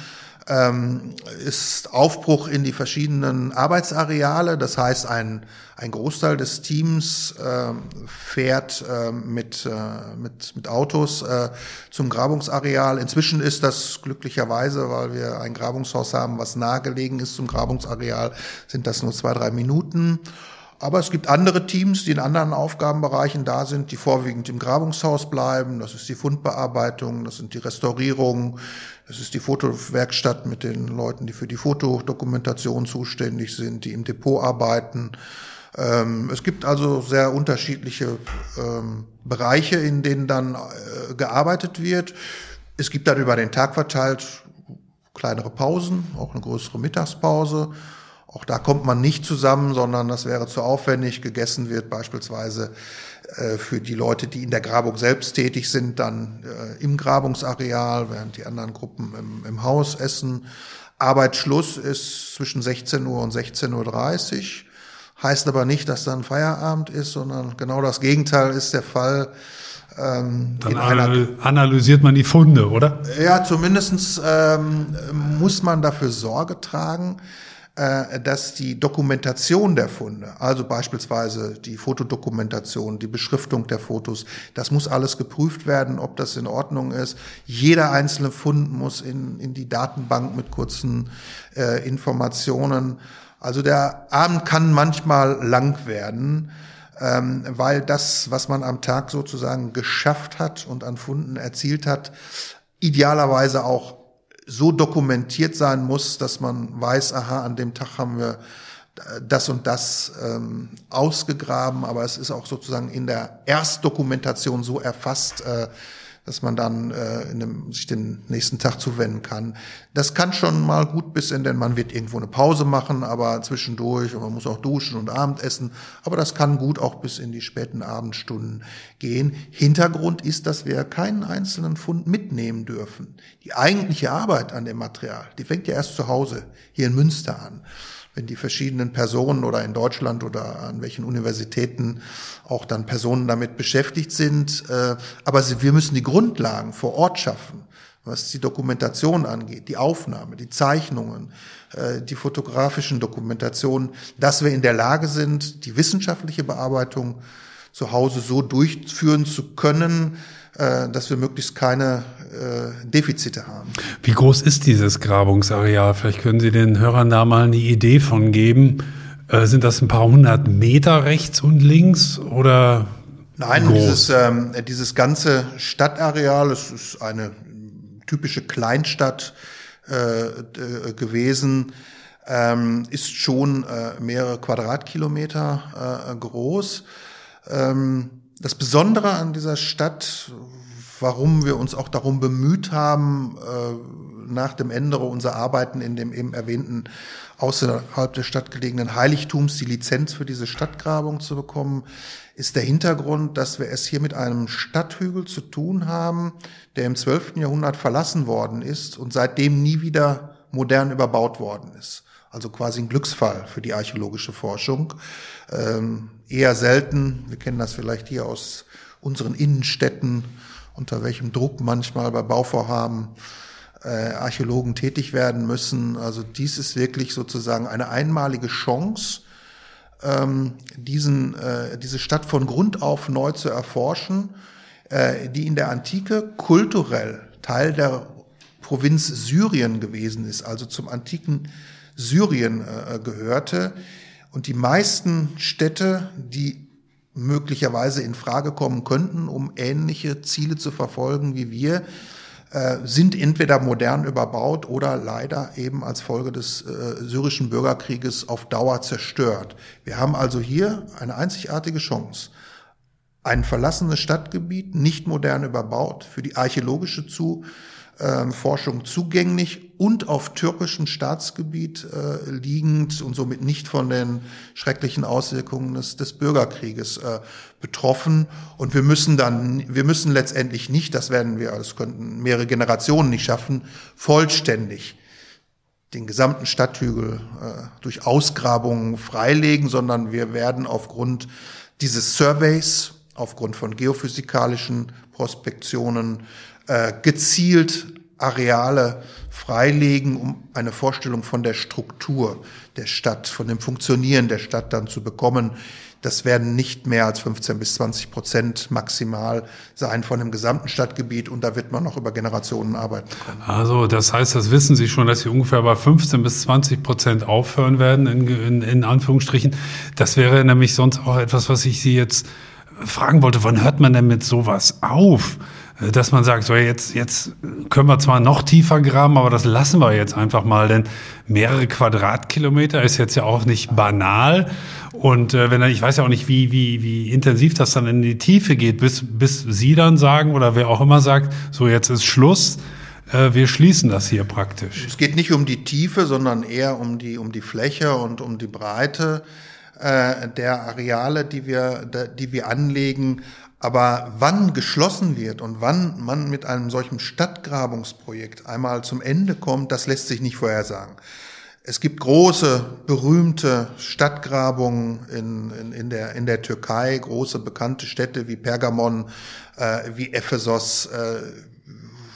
ähm, ist Aufbruch in die verschiedenen Arbeitsareale. Das heißt, ein, ein Großteil des Teams äh, fährt äh, mit, äh, mit, mit Autos äh, zum Grabungsareal. Inzwischen ist das glücklicherweise, weil wir ein Grabungshaus haben, was nahegelegen ist zum Grabungsareal, sind das nur zwei, drei Minuten. Aber es gibt andere Teams, die in anderen Aufgabenbereichen da sind, die vorwiegend im Grabungshaus bleiben. Das ist die Fundbearbeitung, das sind die Restaurierungen, das ist die Fotowerkstatt mit den Leuten, die für die Fotodokumentation zuständig sind, die im Depot arbeiten. Ähm, es gibt also sehr unterschiedliche ähm, Bereiche, in denen dann äh, gearbeitet wird. Es gibt dann über den Tag verteilt kleinere Pausen, auch eine größere Mittagspause. Auch da kommt man nicht zusammen, sondern das wäre zu aufwendig. Gegessen wird beispielsweise äh, für die Leute, die in der Grabung selbst tätig sind, dann äh, im Grabungsareal, während die anderen Gruppen im, im Haus essen. Arbeitsschluss ist zwischen 16 Uhr und 16.30 Uhr. Heißt aber nicht, dass dann Feierabend ist, sondern genau das Gegenteil ist der Fall. Ähm, Dann analysiert man die Funde, oder? Ja, zumindestens ähm, muss man dafür Sorge tragen, dass die Dokumentation der Funde, also beispielsweise die Fotodokumentation, die Beschriftung der Fotos, das muss alles geprüft werden, ob das in Ordnung ist. Jeder einzelne Fund muss in, in die Datenbank mit kurzen äh, Informationen. Also der Abend kann manchmal lang werden, ähm, weil das, was man am Tag sozusagen geschafft hat und an Funden erzielt hat, idealerweise auch so dokumentiert sein muss, dass man weiß, aha, an dem Tag haben wir das und das ähm, ausgegraben, aber es ist auch sozusagen in der Erstdokumentation so erfasst, äh, dass man dann äh, in dem, sich den nächsten Tag zuwenden kann. Das kann schon mal gut bis in, denn man wird irgendwo eine Pause machen, aber zwischendurch und man muss auch duschen und Abendessen. Aber das kann gut auch bis in die späten Abendstunden gehen. Hintergrund ist, dass wir keinen einzelnen Fund mitnehmen dürfen. Die eigentliche Arbeit an dem Material, die fängt ja erst zu Hause hier in Münster an wenn die verschiedenen Personen oder in Deutschland oder an welchen Universitäten auch dann Personen damit beschäftigt sind. Äh, aber wir müssen die Grundlagen vor Ort schaffen, was die Dokumentation angeht, die Aufnahme, die Zeichnungen, äh, die fotografischen Dokumentationen, dass wir in der Lage sind, die wissenschaftliche Bearbeitung zu Hause so durchführen zu können, äh, dass wir möglichst keine äh, Defizite haben. Wie groß ist dieses Grabungsareal? Vielleicht können Sie den Hörern da mal eine Idee von geben. Äh, sind das ein paar hundert Meter rechts und links oder? Nein, dieses, ähm, dieses ganze Stadtareal, es ist eine typische Kleinstadt äh, gewesen, ähm, ist schon äh, mehrere Quadratkilometer äh, groß. Ähm, das Besondere an dieser Stadt, warum wir uns auch darum bemüht haben, äh, nach dem Ende unserer Arbeiten in dem eben erwähnten außerhalb der Stadt gelegenen Heiligtums die Lizenz für diese Stadtgrabung zu bekommen, ist der Hintergrund, dass wir es hier mit einem Stadthügel zu tun haben, der im 12. Jahrhundert verlassen worden ist und seitdem nie wieder modern überbaut worden ist. Also quasi ein Glücksfall für die archäologische Forschung. Ähm, eher selten, wir kennen das vielleicht hier aus unseren Innenstädten, unter welchem Druck manchmal bei Bauvorhaben äh, Archäologen tätig werden müssen. Also dies ist wirklich sozusagen eine einmalige Chance, ähm, diesen, äh, diese Stadt von Grund auf neu zu erforschen, äh, die in der Antike kulturell Teil der Provinz Syrien gewesen ist, also zum antiken Syrien äh, gehörte. Und die meisten Städte, die möglicherweise in Frage kommen könnten, um ähnliche Ziele zu verfolgen wie wir, äh, sind entweder modern überbaut oder leider eben als Folge des äh, syrischen Bürgerkrieges auf Dauer zerstört. Wir haben also hier eine einzigartige Chance. Ein verlassenes Stadtgebiet, nicht modern überbaut, für die archäologische zu äh, Forschung zugänglich und auf türkischem Staatsgebiet äh, liegend und somit nicht von den schrecklichen Auswirkungen des, des Bürgerkrieges äh, betroffen. Und wir müssen dann, wir müssen letztendlich nicht, das werden wir, das könnten mehrere Generationen nicht schaffen, vollständig den gesamten Stadthügel äh, durch Ausgrabungen freilegen, sondern wir werden aufgrund dieses Surveys, aufgrund von geophysikalischen Prospektionen äh, gezielt Areale freilegen, um eine Vorstellung von der Struktur der Stadt, von dem Funktionieren der Stadt dann zu bekommen. Das werden nicht mehr als 15 bis 20 Prozent maximal sein von dem gesamten Stadtgebiet und da wird man noch über Generationen arbeiten können. Also das heißt, das wissen Sie schon, dass Sie ungefähr bei 15 bis 20 Prozent aufhören werden, in, in, in Anführungsstrichen. Das wäre nämlich sonst auch etwas, was ich Sie jetzt fragen wollte. Wann hört man denn mit sowas auf? Äh, dass man sagt, so jetzt, jetzt können wir zwar noch tiefer graben, aber das lassen wir jetzt einfach mal, denn mehrere Quadratkilometer ist jetzt ja auch nicht banal. Und äh, wenn ich weiß ja auch nicht, wie, wie, wie intensiv das dann in die Tiefe geht, bis, bis Sie dann sagen oder wer auch immer sagt, so jetzt ist Schluss. Äh, wir schließen das hier praktisch. Es geht nicht um die Tiefe, sondern eher um die, um die Fläche und um die Breite äh, der Areale, die wir, die wir anlegen. Aber wann geschlossen wird und wann man mit einem solchen Stadtgrabungsprojekt einmal zum Ende kommt, das lässt sich nicht vorhersagen. Es gibt große, berühmte Stadtgrabungen in, in, in, der, in der Türkei, große bekannte Städte wie Pergamon, äh, wie Ephesos, äh,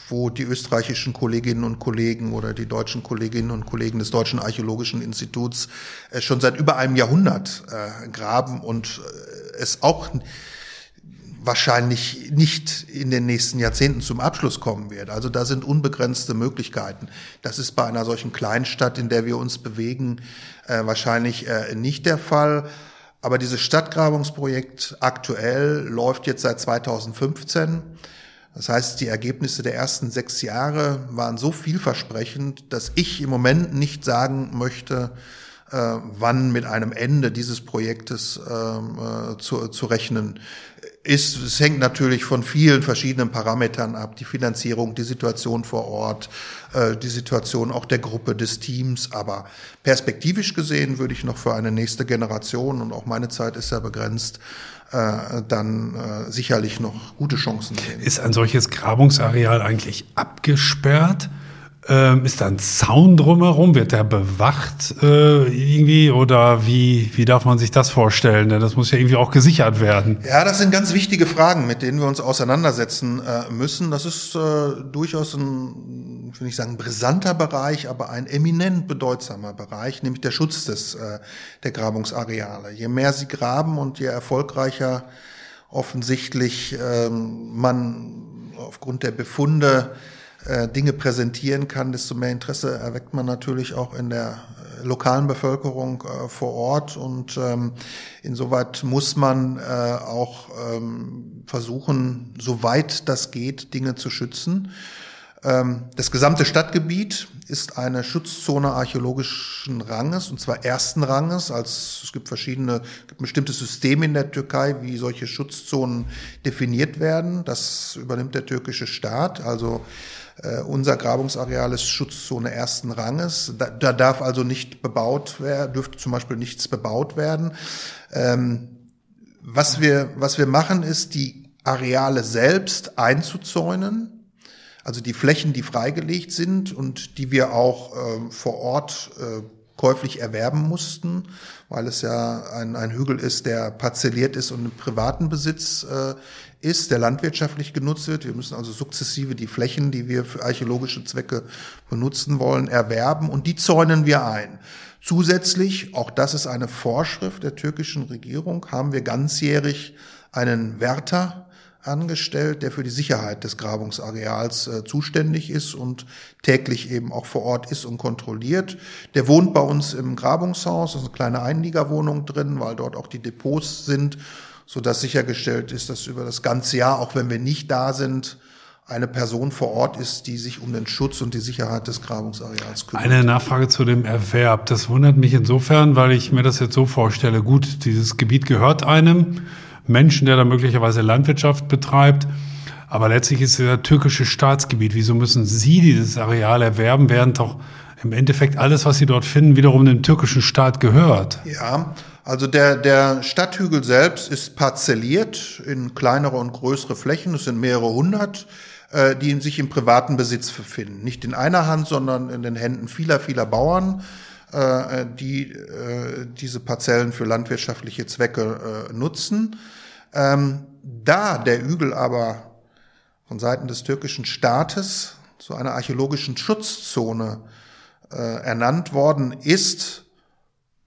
wo die österreichischen Kolleginnen und Kollegen oder die deutschen Kolleginnen und Kollegen des Deutschen Archäologischen Instituts äh, schon seit über einem Jahrhundert äh, graben und äh, es auch wahrscheinlich nicht in den nächsten Jahrzehnten zum Abschluss kommen wird. Also da sind unbegrenzte Möglichkeiten. Das ist bei einer solchen Kleinstadt, in der wir uns bewegen, äh, wahrscheinlich äh, nicht der Fall. Aber dieses Stadtgrabungsprojekt aktuell läuft jetzt seit 2015. Das heißt, die Ergebnisse der ersten sechs Jahre waren so vielversprechend, dass ich im Moment nicht sagen möchte, wann mit einem Ende dieses Projektes ähm, äh, zu, zu rechnen ist, es hängt natürlich von vielen verschiedenen Parametern ab. Die Finanzierung, die Situation vor Ort, äh, die Situation auch der Gruppe, des Teams. Aber perspektivisch gesehen würde ich noch für eine nächste Generation, und auch meine Zeit ist ja begrenzt, äh, dann äh, sicherlich noch gute Chancen sehen. Ist ein solches Grabungsareal eigentlich abgesperrt? Ähm, ist da ein Zaun drumherum? Wird der bewacht äh, irgendwie? Oder wie, wie darf man sich das vorstellen? Denn das muss ja irgendwie auch gesichert werden. Ja, das sind ganz wichtige Fragen, mit denen wir uns auseinandersetzen äh, müssen. Das ist äh, durchaus ein, ich will nicht sagen brisanter Bereich, aber ein eminent bedeutsamer Bereich, nämlich der Schutz des, äh, der Grabungsareale. Je mehr sie graben und je erfolgreicher offensichtlich ähm, man aufgrund der Befunde äh, Dinge präsentieren kann, desto mehr Interesse erweckt man natürlich auch in der äh, lokalen Bevölkerung äh, vor Ort. Und ähm, insoweit muss man äh, auch ähm, versuchen, soweit das geht, Dinge zu schützen. Ähm, das gesamte Stadtgebiet ist eine Schutzzone archäologischen Ranges, und zwar ersten Ranges. Als, es gibt verschiedene, gibt bestimmte Systeme in der Türkei, wie solche Schutzzonen definiert werden. Das übernimmt der türkische Staat. Also unser Grabungsareal ist Schutzzone ersten Ranges. Da, da darf also nicht bebaut werden, dürfte zum Beispiel nichts bebaut werden. Ähm, was wir, was wir machen, ist die Areale selbst einzuzäunen also die Flächen, die freigelegt sind und die wir auch äh, vor Ort äh, käuflich erwerben mussten, weil es ja ein, ein Hügel ist, der parzelliert ist und im privaten Besitz äh, ist, der landwirtschaftlich genutzt wird. Wir müssen also sukzessive die Flächen, die wir für archäologische Zwecke benutzen wollen, erwerben und die zäunen wir ein. Zusätzlich, auch das ist eine Vorschrift der türkischen Regierung, haben wir ganzjährig einen Wärter angestellt, der für die Sicherheit des Grabungsareals äh, zuständig ist und täglich eben auch vor Ort ist und kontrolliert. Der wohnt bei uns im Grabungshaus, das ist eine kleine Einliegerwohnung drin, weil dort auch die Depots sind, so dass sichergestellt ist, dass über das ganze Jahr, auch wenn wir nicht da sind, eine Person vor Ort ist, die sich um den Schutz und die Sicherheit des Grabungsareals kümmert. Eine Nachfrage zu dem Erwerb. Das wundert mich insofern, weil ich mir das jetzt so vorstelle. Gut, dieses Gebiet gehört einem. Menschen, der da möglicherweise Landwirtschaft betreibt. Aber letztlich ist es ja türkische Staatsgebiet. Wieso müssen Sie dieses Areal erwerben, während doch im Endeffekt alles, was Sie dort finden, wiederum dem türkischen Staat gehört? Ja, also der, der Stadthügel selbst ist parzelliert in kleinere und größere Flächen. Es sind mehrere hundert, äh, die sich im privaten Besitz befinden. Nicht in einer Hand, sondern in den Händen vieler, vieler Bauern äh, die äh, diese Parzellen für landwirtschaftliche Zwecke äh, nutzen. Ähm, da der Ügel aber von Seiten des türkischen Staates zu einer archäologischen Schutzzone äh, ernannt worden ist,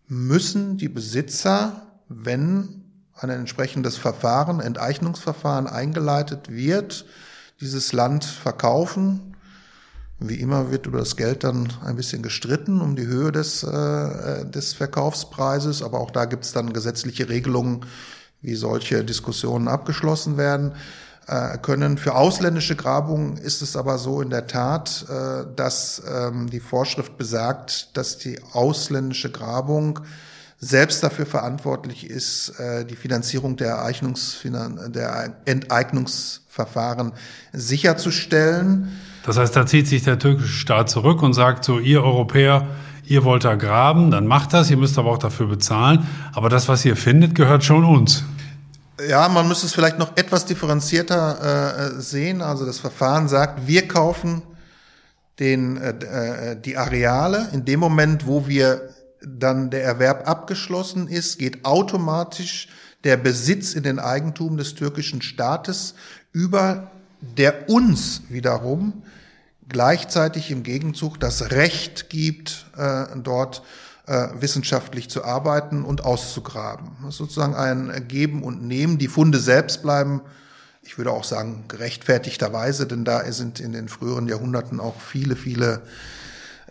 müssen die Besitzer, wenn ein entsprechendes Verfahren, Enteignungsverfahren eingeleitet wird, dieses Land verkaufen. Wie immer wird über das Geld dann ein bisschen gestritten um die Höhe des, äh, des Verkaufspreises, aber auch da gibt es dann gesetzliche Regelungen, wie solche Diskussionen abgeschlossen werden können. Für ausländische Grabungen ist es aber so in der Tat, äh, dass ähm, die Vorschrift besagt, dass die ausländische Grabung selbst dafür verantwortlich ist, äh, die Finanzierung der, Ereignungsfinan der Enteignungsverfahren sicherzustellen. Das heißt, da zieht sich der türkische Staat zurück und sagt so, ihr Europäer, ihr wollt da graben, dann macht das, ihr müsst aber auch dafür bezahlen. Aber das, was ihr findet, gehört schon uns. Ja, man müsste es vielleicht noch etwas differenzierter äh, sehen. Also das Verfahren sagt, wir kaufen den, äh, äh die Areale. In dem Moment, wo wir dann der Erwerb abgeschlossen ist, geht automatisch der Besitz in den Eigentum des türkischen Staates über, der uns wiederum gleichzeitig im Gegenzug das Recht gibt, äh, dort äh, wissenschaftlich zu arbeiten und auszugraben. Das ist sozusagen ein Geben und Nehmen. Die Funde selbst bleiben, ich würde auch sagen, gerechtfertigterweise, denn da sind in den früheren Jahrhunderten auch viele, viele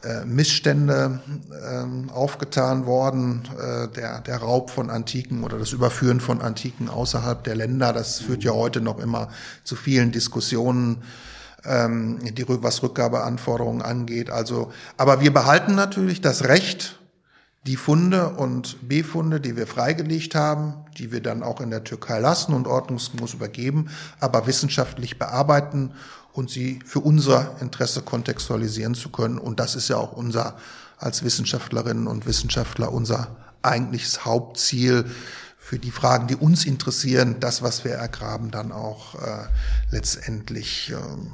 äh, Missstände äh, aufgetan worden. Äh, der, der Raub von Antiken oder das Überführen von Antiken außerhalb der Länder, das führt ja heute noch immer zu vielen Diskussionen ähm, die, was Rückgabeanforderungen angeht. Also, aber wir behalten natürlich das Recht, die Funde und Befunde, die wir freigelegt haben, die wir dann auch in der Türkei lassen und ordnungsgemäß übergeben, aber wissenschaftlich bearbeiten und sie für unser Interesse kontextualisieren zu können. Und das ist ja auch unser als Wissenschaftlerinnen und Wissenschaftler unser eigentliches Hauptziel für die Fragen, die uns interessieren, das, was wir ergraben, dann auch äh, letztendlich ähm,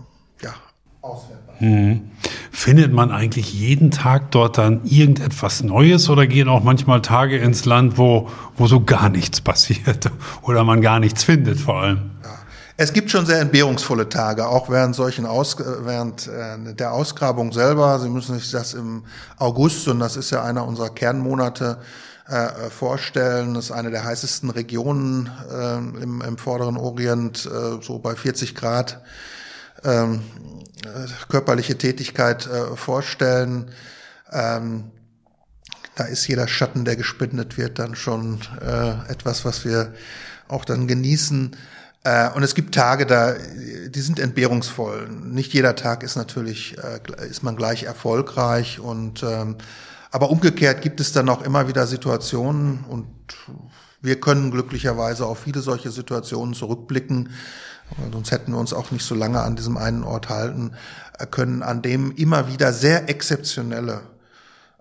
auswertbar. Hm. Findet man eigentlich jeden Tag dort dann irgendetwas Neues oder gehen auch manchmal Tage ins Land, wo, wo so gar nichts passiert oder man gar nichts findet vor allem? Ja. Es gibt schon sehr entbehrungsvolle Tage, auch während solchen Aus, während äh, der Ausgrabung selber. Sie müssen sich das im August, und das ist ja einer unserer Kernmonate, äh, vorstellen. Das ist eine der heißesten Regionen äh, im, im vorderen Orient, äh, so bei 40 Grad ähm, körperliche Tätigkeit äh, vorstellen. Ähm, da ist jeder Schatten, der gespendet wird, dann schon äh, etwas, was wir auch dann genießen. Äh, und es gibt Tage, da, die sind entbehrungsvoll. Nicht jeder Tag ist natürlich, äh, ist man gleich erfolgreich und ähm, aber umgekehrt gibt es dann auch immer wieder Situationen und wir können glücklicherweise auf viele solche Situationen zurückblicken, sonst hätten wir uns auch nicht so lange an diesem einen Ort halten äh, können, an dem immer wieder sehr exzeptionelle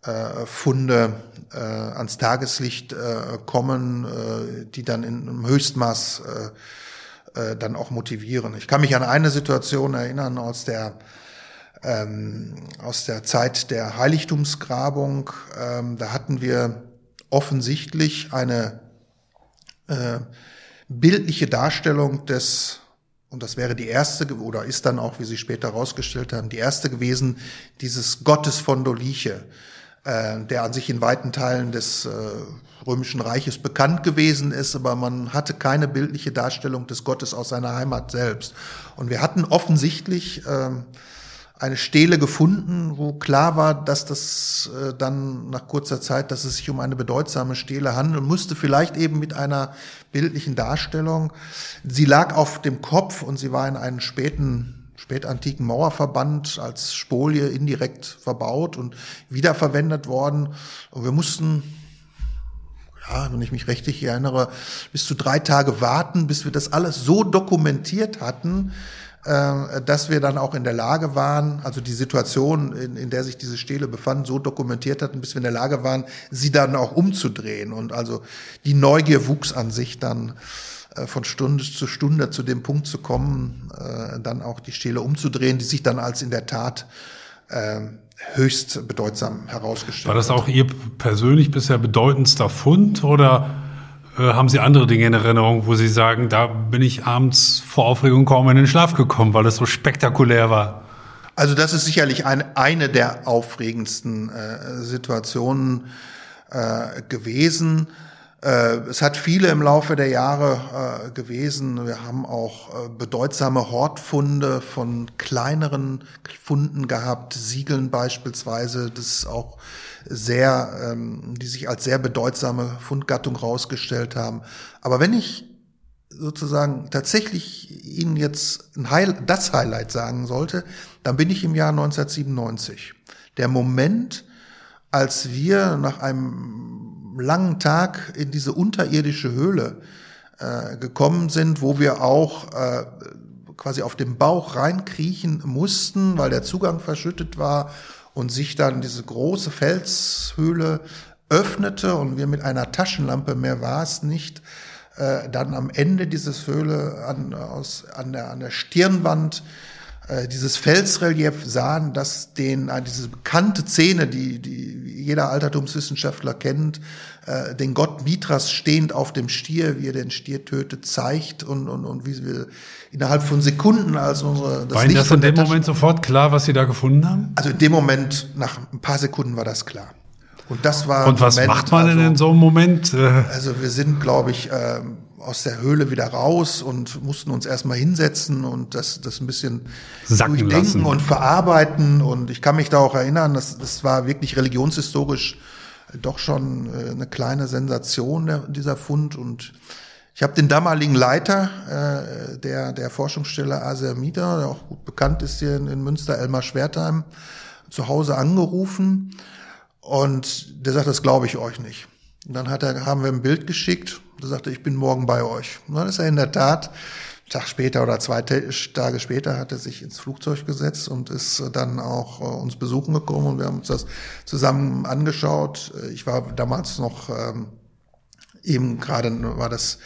äh, Funde äh, ans Tageslicht äh, kommen, äh, die dann in einem Höchstmaß äh, äh, dann auch motivieren. Ich kann mich an eine Situation erinnern aus der ähm, aus der Zeit der Heiligtumsgrabung. Ähm, da hatten wir offensichtlich eine äh, bildliche Darstellung des und das wäre die erste oder ist dann auch, wie Sie später herausgestellt haben, die erste gewesen, dieses Gottes von Doliche, äh, der an sich in weiten Teilen des äh, Römischen Reiches bekannt gewesen ist, aber man hatte keine bildliche Darstellung des Gottes aus seiner Heimat selbst. Und wir hatten offensichtlich äh, eine Stele gefunden, wo klar war, dass das äh, dann nach kurzer Zeit, dass es sich um eine bedeutsame Stele handelt, musste vielleicht eben mit einer bildlichen Darstellung. Sie lag auf dem Kopf und sie war in einen späten spätantiken Mauerverband als Spolie indirekt verbaut und wiederverwendet worden. Und wir mussten, ja, wenn ich mich richtig erinnere, bis zu drei Tage warten, bis wir das alles so dokumentiert hatten, dass wir dann auch in der Lage waren, also die Situation, in, in der sich diese Stele befand, so dokumentiert hatten, bis wir in der Lage waren, sie dann auch umzudrehen. Und also die Neugier wuchs an sich dann äh, von Stunde zu Stunde zu dem Punkt zu kommen, äh, dann auch die Stele umzudrehen, die sich dann als in der Tat höchst bedeutsam herausgestellt hat. War das auch Ihr persönlich bisher bedeutendster Fund oder haben Sie andere Dinge in Erinnerung, wo Sie sagen, da bin ich abends vor Aufregung kaum in den Schlaf gekommen, weil es so spektakulär war? Also das ist sicherlich eine, eine der aufregendsten äh, Situationen äh, gewesen. Äh, es hat viele im Laufe der Jahre äh, gewesen. Wir haben auch äh, bedeutsame Hortfunde von kleineren Funden gehabt, Siegeln beispielsweise. Das auch sehr, ähm, die sich als sehr bedeutsame Fundgattung rausgestellt haben. Aber wenn ich sozusagen tatsächlich Ihnen jetzt Heil das Highlight sagen sollte, dann bin ich im Jahr 1997. Der Moment, als wir nach einem langen Tag in diese unterirdische Höhle äh, gekommen sind, wo wir auch äh, quasi auf dem Bauch reinkriechen mussten, weil der Zugang verschüttet war und sich dann diese große Felshöhle öffnete und wir mit einer Taschenlampe, mehr war es nicht, äh, dann am Ende dieses Höhle an, aus, an, der, an der Stirnwand äh, dieses Felsrelief sahen, das den, äh, diese bekannte Szene, die, die jeder Altertumswissenschaftler kennt, äh, den Gott Mithras stehend auf dem Stier, wie er den Stier tötet, zeigt und, und, und wie wir innerhalb von Sekunden als unsere das War Ihnen das in dem Moment sofort klar, was Sie da gefunden haben? Also in dem Moment, nach ein paar Sekunden war das klar. Und das war. Und was Moment, macht man also, denn in so einem Moment? Also wir sind, glaube ich, äh, aus der Höhle wieder raus und mussten uns erstmal hinsetzen und das, das ein bisschen Sacken durchdenken lassen. und verarbeiten. Und ich kann mich da auch erinnern, das, das war wirklich religionshistorisch doch schon äh, eine kleine Sensation, dieser Fund. Und ich habe den damaligen Leiter äh, der, der Forschungsstelle Asermida, der auch gut bekannt ist hier in, in Münster, Elmar Schwertheim, zu Hause angerufen. Und der sagt, das glaube ich euch nicht. Und dann hat er, haben wir ein Bild geschickt. Da sagte, ich bin morgen bei euch. Und dann ist er in der Tat, Tag später oder zwei Tage später hat er sich ins Flugzeug gesetzt und ist dann auch äh, uns besuchen gekommen und wir haben uns das zusammen angeschaut. Ich war damals noch ähm, eben gerade war das äh,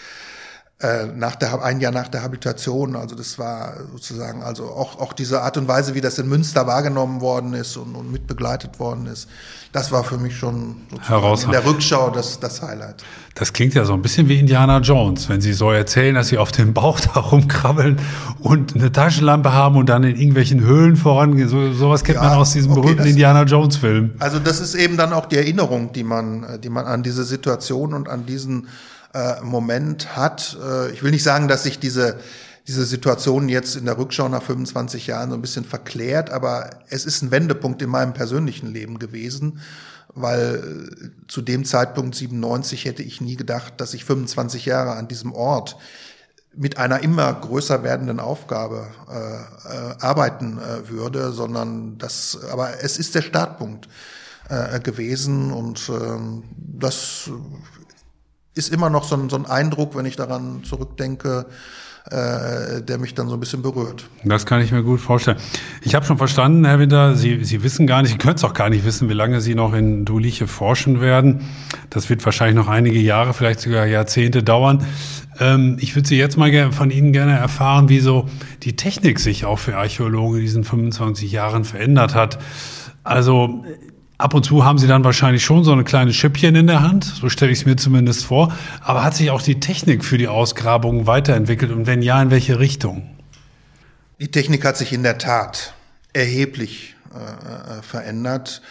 nach der ein Jahr nach der Habilitation, also das war sozusagen also auch auch diese Art und Weise, wie das in Münster wahrgenommen worden ist und, und mitbegleitet worden ist das war für mich schon in der Rückschau das, das Highlight. Das klingt ja so ein bisschen wie Indiana Jones, wenn Sie so erzählen, dass Sie auf dem Bauch da rumkrabbeln und eine Taschenlampe haben und dann in irgendwelchen Höhlen vorangehen. So, sowas kennt ja, man aus diesem okay, berühmten das, Indiana Jones Film. Also das ist eben dann auch die Erinnerung, die man, die man an diese Situation und an diesen äh, Moment hat. Äh, ich will nicht sagen, dass sich diese diese Situation jetzt in der Rückschau nach 25 Jahren so ein bisschen verklärt, aber es ist ein Wendepunkt in meinem persönlichen Leben gewesen, weil äh, zu dem Zeitpunkt 97 hätte ich nie gedacht, dass ich 25 Jahre an diesem Ort mit einer immer größer werdenden Aufgabe äh, äh, arbeiten äh, würde, sondern das, aber es ist der Startpunkt äh, gewesen und ähm, das ist immer noch so ein, so ein Eindruck, wenn ich daran zurückdenke, äh, der mich dann so ein bisschen berührt. Das kann ich mir gut vorstellen. Ich habe schon verstanden, Herr Winter, Sie, Sie wissen gar nicht, Sie können es auch gar nicht wissen, wie lange Sie noch in Duliche forschen werden. Das wird wahrscheinlich noch einige Jahre, vielleicht sogar Jahrzehnte dauern. Ähm, ich würde Sie jetzt mal von Ihnen gerne erfahren, wie so die Technik sich auch für Archäologen in diesen 25 Jahren verändert hat. Also Ab und zu haben sie dann wahrscheinlich schon so eine kleine Schippchen in der Hand, so stelle ich es mir zumindest vor. Aber hat sich auch die Technik für die Ausgrabungen weiterentwickelt und wenn ja, in welche Richtung? Die Technik hat sich in der Tat erheblich äh, äh verändert.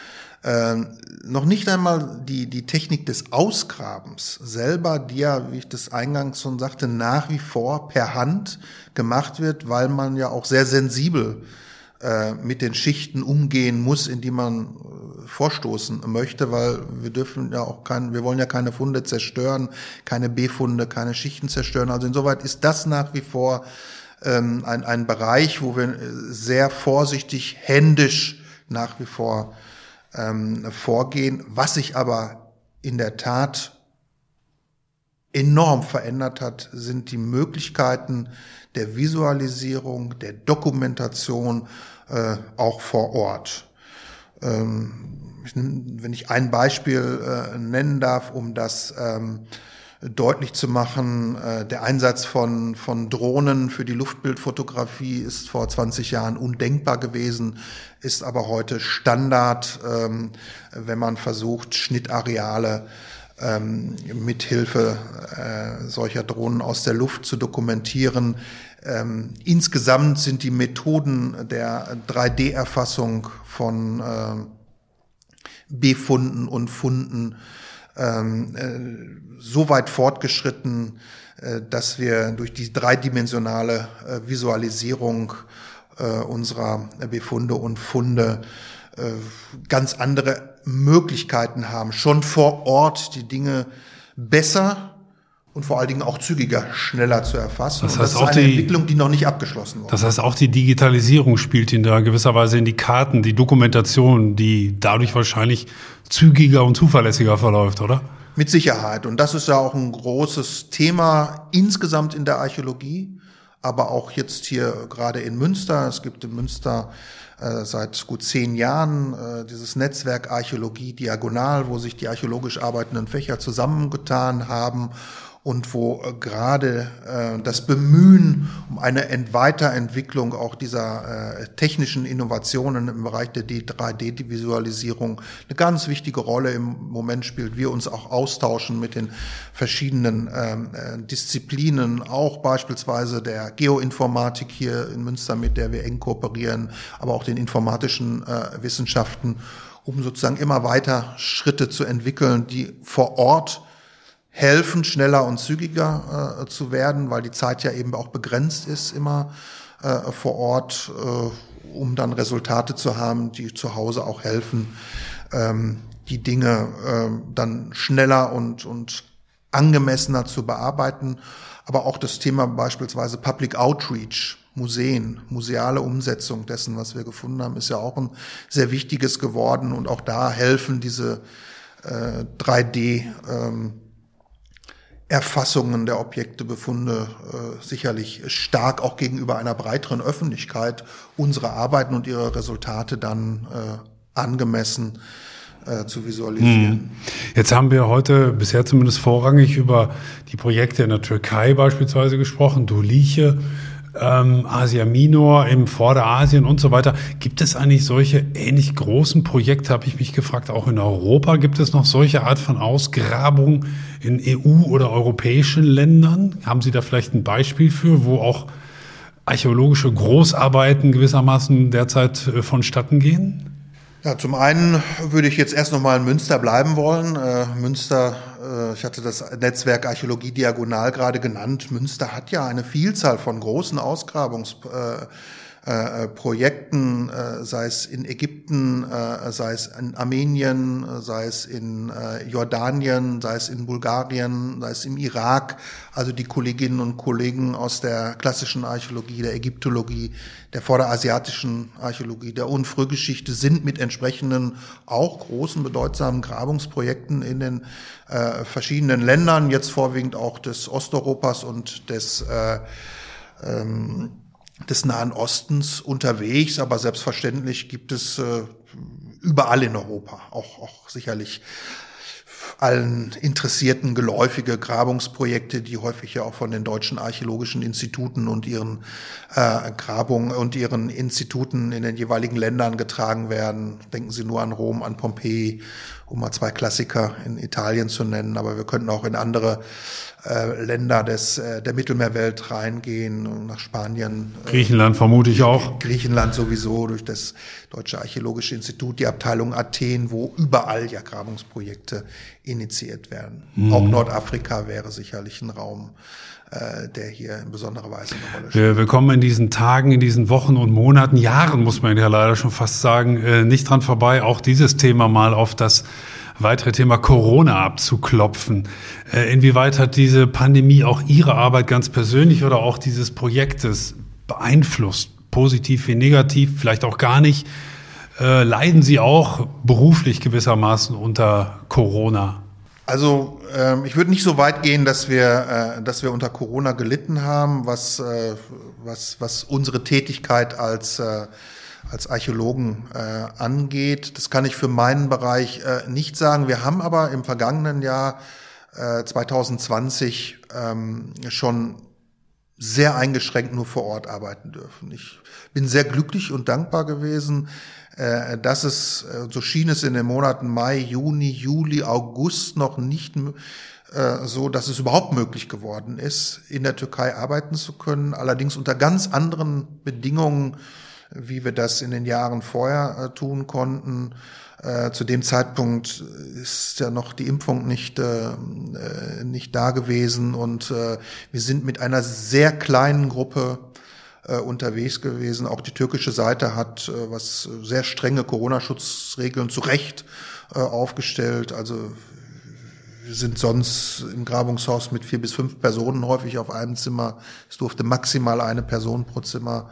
Äh, noch nicht einmal die, die Technik des Ausgrabens selber, die ja, wie ich das eingangs schon sagte, nach wie vor per Hand gemacht wird, weil man ja auch sehr sensibel äh, mit den Schichten umgehen muss, in die man äh, vorstoßen möchte, weil wir dürfen ja auch kein, wir wollen ja keine Funde zerstören, keine B-Funde, keine Schichten zerstören. Also insoweit ist das nach wie vor ähm, ein, ein Bereich, wo wir äh, sehr vorsichtig, händisch nach wie vor ähm, vorgehen, was sich aber in der Tat enorm verändert hat, sind die Möglichkeiten der Visualisierung, der Dokumentation äh, auch vor Ort. Ähm, wenn ich ein Beispiel äh, nennen darf, um das ähm, deutlich zu machen, äh, der Einsatz von, von Drohnen für die Luftbildfotografie ist vor 20 Jahren undenkbar gewesen, ist aber heute Standard, ähm, wenn man versucht, Schnittareale ähm, mithilfe äh, solcher Drohnen aus der Luft zu dokumentieren. Ähm, insgesamt sind die Methoden der 3D-Erfassung von äh, Befunden und Funden ähm, äh, so weit fortgeschritten, äh, dass wir durch die dreidimensionale äh, Visualisierung äh, unserer Befunde und Funde äh, ganz andere Möglichkeiten haben, schon vor Ort die Dinge besser und vor allen Dingen auch zügiger, schneller zu erfassen. Das heißt das auch eine die Entwicklung, die noch nicht abgeschlossen wurde. Das heißt auch die Digitalisierung spielt in da gewisserweise in die Karten, die Dokumentation, die dadurch wahrscheinlich zügiger und zuverlässiger verläuft, oder? Mit Sicherheit. Und das ist ja auch ein großes Thema insgesamt in der Archäologie, aber auch jetzt hier gerade in Münster. Es gibt in Münster äh, seit gut zehn Jahren äh, dieses Netzwerk Archäologie Diagonal, wo sich die archäologisch arbeitenden Fächer zusammengetan haben und wo äh, gerade äh, das Bemühen um eine Weiterentwicklung auch dieser äh, technischen Innovationen im Bereich der 3D-Visualisierung eine ganz wichtige Rolle im Moment spielt. Wir uns auch austauschen mit den verschiedenen ähm, äh, Disziplinen, auch beispielsweise der Geoinformatik hier in Münster, mit der wir eng kooperieren, aber auch den informatischen äh, Wissenschaften, um sozusagen immer weiter Schritte zu entwickeln, die vor Ort helfen, schneller und zügiger äh, zu werden, weil die Zeit ja eben auch begrenzt ist immer äh, vor Ort, äh, um dann Resultate zu haben, die zu Hause auch helfen, ähm, die Dinge äh, dann schneller und, und angemessener zu bearbeiten. Aber auch das Thema beispielsweise Public Outreach, Museen, museale Umsetzung dessen, was wir gefunden haben, ist ja auch ein sehr wichtiges geworden. Und auch da helfen diese äh, 3D ähm, Erfassungen der Objekte, Befunde äh, sicherlich stark auch gegenüber einer breiteren Öffentlichkeit unsere Arbeiten und ihre Resultate dann äh, angemessen äh, zu visualisieren. Hm. Jetzt haben wir heute bisher zumindest vorrangig über die Projekte in der Türkei beispielsweise gesprochen, Duliche ähm, Asia Minor, im Vorderasien und so weiter. Gibt es eigentlich solche ähnlich großen Projekte, habe ich mich gefragt, auch in Europa? Gibt es noch solche Art von Ausgrabung in EU- oder europäischen Ländern? Haben Sie da vielleicht ein Beispiel für, wo auch archäologische Großarbeiten gewissermaßen derzeit äh, vonstatten gehen? Ja, zum einen würde ich jetzt erst noch mal in Münster bleiben wollen. Äh, Münster, äh, ich hatte das Netzwerk Archäologie Diagonal gerade genannt. Münster hat ja eine Vielzahl von großen Ausgrabungsprojekten äh, Projekten, äh, sei es in Ägypten, äh, sei es in Armenien, äh, sei es in äh, Jordanien, sei es in Bulgarien, sei es im Irak. Also die Kolleginnen und Kollegen aus der klassischen Archäologie, der Ägyptologie, der vorderasiatischen Archäologie, der Unfrühgeschichte sind mit entsprechenden auch großen bedeutsamen Grabungsprojekten in den äh, verschiedenen Ländern, jetzt vorwiegend auch des Osteuropas und des äh, ähm, des Nahen Ostens unterwegs, aber selbstverständlich gibt es äh, überall in Europa, auch, auch sicherlich allen Interessierten geläufige Grabungsprojekte, die häufig ja auch von den deutschen archäologischen Instituten und ihren äh, Grabungen und ihren Instituten in den jeweiligen Ländern getragen werden. Denken Sie nur an Rom, an Pompeji, um mal zwei Klassiker in Italien zu nennen, aber wir könnten auch in andere äh, Länder des, äh, der Mittelmeerwelt reingehen, nach Spanien. Äh, Griechenland vermute ich auch. Griechenland sowieso durch das Deutsche Archäologische Institut, die Abteilung Athen, wo überall ja Grabungsprojekte initiiert werden. Mhm. Auch Nordafrika wäre sicherlich ein Raum, äh, der hier in besonderer Weise eine Rolle spielt. Wir, kommen in diesen Tagen, in diesen Wochen und Monaten, Jahren, muss man ja leider schon fast sagen, äh, nicht dran vorbei, auch dieses Thema mal auf das weitere Thema Corona abzuklopfen. Äh, inwieweit hat diese Pandemie auch Ihre Arbeit ganz persönlich oder auch dieses Projektes beeinflusst? Positiv wie negativ, vielleicht auch gar nicht. Äh, leiden Sie auch beruflich gewissermaßen unter Corona? Also ähm, ich würde nicht so weit gehen, dass wir, äh, dass wir unter Corona gelitten haben, was, äh, was, was unsere Tätigkeit als äh, als Archäologen äh, angeht. Das kann ich für meinen Bereich äh, nicht sagen. Wir haben aber im vergangenen Jahr äh, 2020 ähm, schon sehr eingeschränkt nur vor Ort arbeiten dürfen. Ich bin sehr glücklich und dankbar gewesen, äh, dass es, äh, so schien es in den Monaten Mai, Juni, Juli, August noch nicht äh, so, dass es überhaupt möglich geworden ist, in der Türkei arbeiten zu können, allerdings unter ganz anderen Bedingungen wie wir das in den Jahren vorher äh, tun konnten. Äh, zu dem Zeitpunkt ist ja noch die Impfung nicht, äh, äh nicht da gewesen und äh, wir sind mit einer sehr kleinen Gruppe äh, unterwegs gewesen. Auch die türkische Seite hat äh, was sehr strenge Corona-Schutzregeln zu Recht äh, aufgestellt. Also wir sind sonst im Grabungshaus mit vier bis fünf Personen häufig auf einem Zimmer. Es durfte maximal eine Person pro Zimmer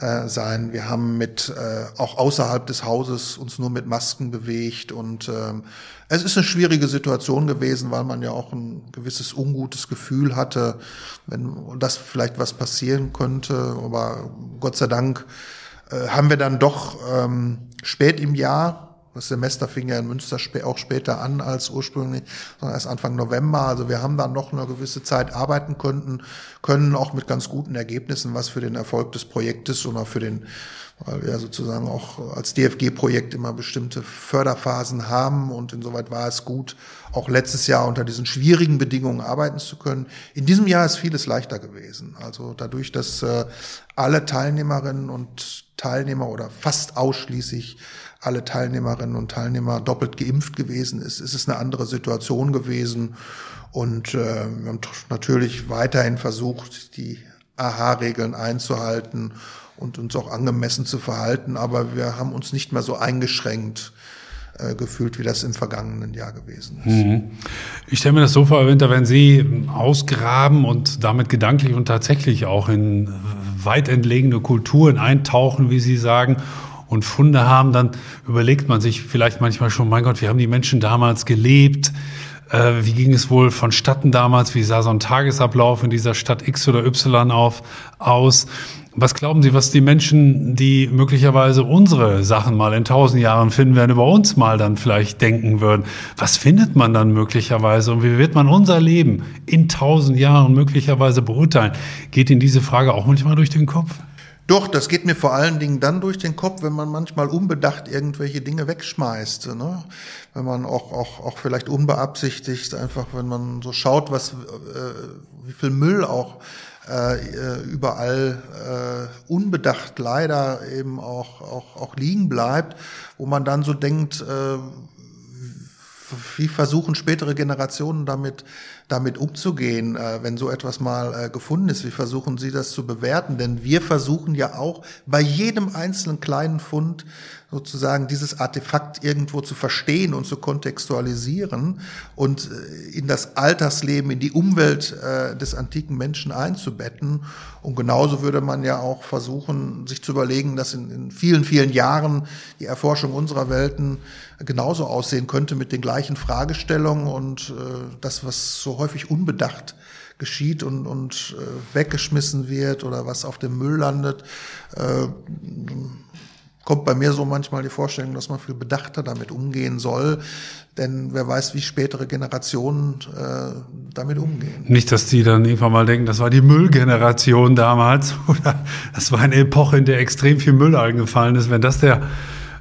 äh, sein. Wir haben mit äh, auch außerhalb des Hauses uns nur mit Masken bewegt und ähm, es ist eine schwierige Situation gewesen, weil man ja auch ein gewisses ungutes Gefühl hatte, wenn das vielleicht was passieren könnte. Aber Gott sei Dank äh, haben wir dann doch ähm, spät im Jahr das Semester fing ja in Münster auch später an als ursprünglich, sondern erst Anfang November. Also wir haben dann noch eine gewisse Zeit arbeiten können, können auch mit ganz guten Ergebnissen, was für den Erfolg des Projektes auch für den, weil wir sozusagen auch als DFG-Projekt immer bestimmte Förderphasen haben und insoweit war es gut, auch letztes Jahr unter diesen schwierigen Bedingungen arbeiten zu können. In diesem Jahr ist vieles leichter gewesen. Also dadurch, dass äh, alle Teilnehmerinnen und Teilnehmer oder fast ausschließlich alle Teilnehmerinnen und Teilnehmer doppelt geimpft gewesen ist, ist es eine andere Situation gewesen. Und äh, wir haben natürlich weiterhin versucht, die AHA-Regeln einzuhalten und uns auch angemessen zu verhalten. Aber wir haben uns nicht mehr so eingeschränkt äh, gefühlt, wie das im vergangenen Jahr gewesen ist. Mhm. Ich stelle mir das so vor, Winter, wenn Sie ausgraben und damit gedanklich und tatsächlich auch in weit entlegene Kulturen eintauchen, wie Sie sagen, und Funde haben, dann überlegt man sich vielleicht manchmal schon, mein Gott, wie haben die Menschen damals gelebt? Äh, wie ging es wohl vonstatten damals? Wie sah so ein Tagesablauf in dieser Stadt X oder Y auf, aus? Was glauben Sie, was die Menschen, die möglicherweise unsere Sachen mal in tausend Jahren finden werden, über uns mal dann vielleicht denken würden? Was findet man dann möglicherweise und wie wird man unser Leben in tausend Jahren möglicherweise beurteilen? Geht Ihnen diese Frage auch manchmal durch den Kopf? Doch, das geht mir vor allen Dingen dann durch den Kopf, wenn man manchmal unbedacht irgendwelche Dinge wegschmeißt. Ne? Wenn man auch, auch, auch vielleicht unbeabsichtigt, einfach wenn man so schaut, was, äh, wie viel Müll auch äh, überall äh, unbedacht leider eben auch, auch, auch liegen bleibt, wo man dann so denkt, äh, wie versuchen spätere Generationen damit damit umzugehen, äh, wenn so etwas mal äh, gefunden ist? Wie versuchen Sie das zu bewerten? Denn wir versuchen ja auch bei jedem einzelnen kleinen Fund sozusagen dieses Artefakt irgendwo zu verstehen und zu kontextualisieren und äh, in das Alltagsleben, in die Umwelt äh, des antiken Menschen einzubetten. Und genauso würde man ja auch versuchen, sich zu überlegen, dass in, in vielen, vielen Jahren die Erforschung unserer Welten genauso aussehen könnte mit den gleichen Fragestellungen und äh, das, was so häufig unbedacht geschieht und, und weggeschmissen wird oder was auf dem Müll landet, äh, kommt bei mir so manchmal die Vorstellung, dass man viel bedachter damit umgehen soll. Denn wer weiß, wie spätere Generationen äh, damit umgehen. Nicht, dass die dann irgendwann mal denken, das war die Müllgeneration damals oder das war eine Epoche, in der extrem viel Müll eingefallen ist. Wenn das der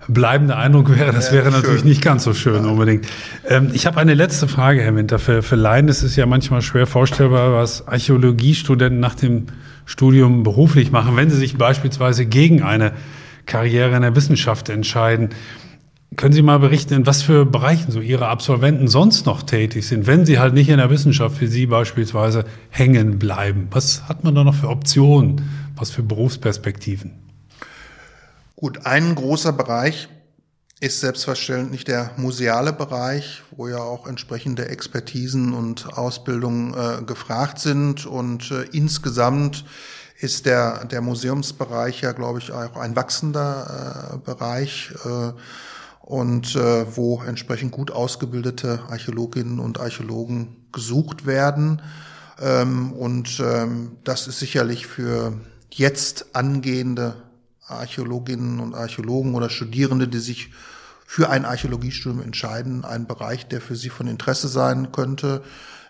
bleibende Eindruck wäre, das wäre natürlich schön. nicht ganz so schön ja. unbedingt. Ähm, ich habe eine letzte Frage, Herr Winter. Für, für Laien ist es ja manchmal schwer vorstellbar, was Archäologiestudenten nach dem Studium beruflich machen, wenn sie sich beispielsweise gegen eine Karriere in der Wissenschaft entscheiden. Können Sie mal berichten, in was für Bereichen so Ihre Absolventen sonst noch tätig sind, wenn sie halt nicht in der Wissenschaft wie Sie beispielsweise hängen bleiben? Was hat man da noch für Optionen? Was für Berufsperspektiven? Gut, ein großer Bereich ist selbstverständlich der museale Bereich, wo ja auch entsprechende Expertisen und Ausbildungen äh, gefragt sind. Und äh, insgesamt ist der, der Museumsbereich ja, glaube ich, auch ein wachsender äh, Bereich äh, und äh, wo entsprechend gut ausgebildete Archäologinnen und Archäologen gesucht werden. Ähm, und ähm, das ist sicherlich für jetzt angehende Archäologinnen und Archäologen oder Studierende, die sich für ein Archäologiestudium entscheiden, ein Bereich, der für sie von Interesse sein könnte.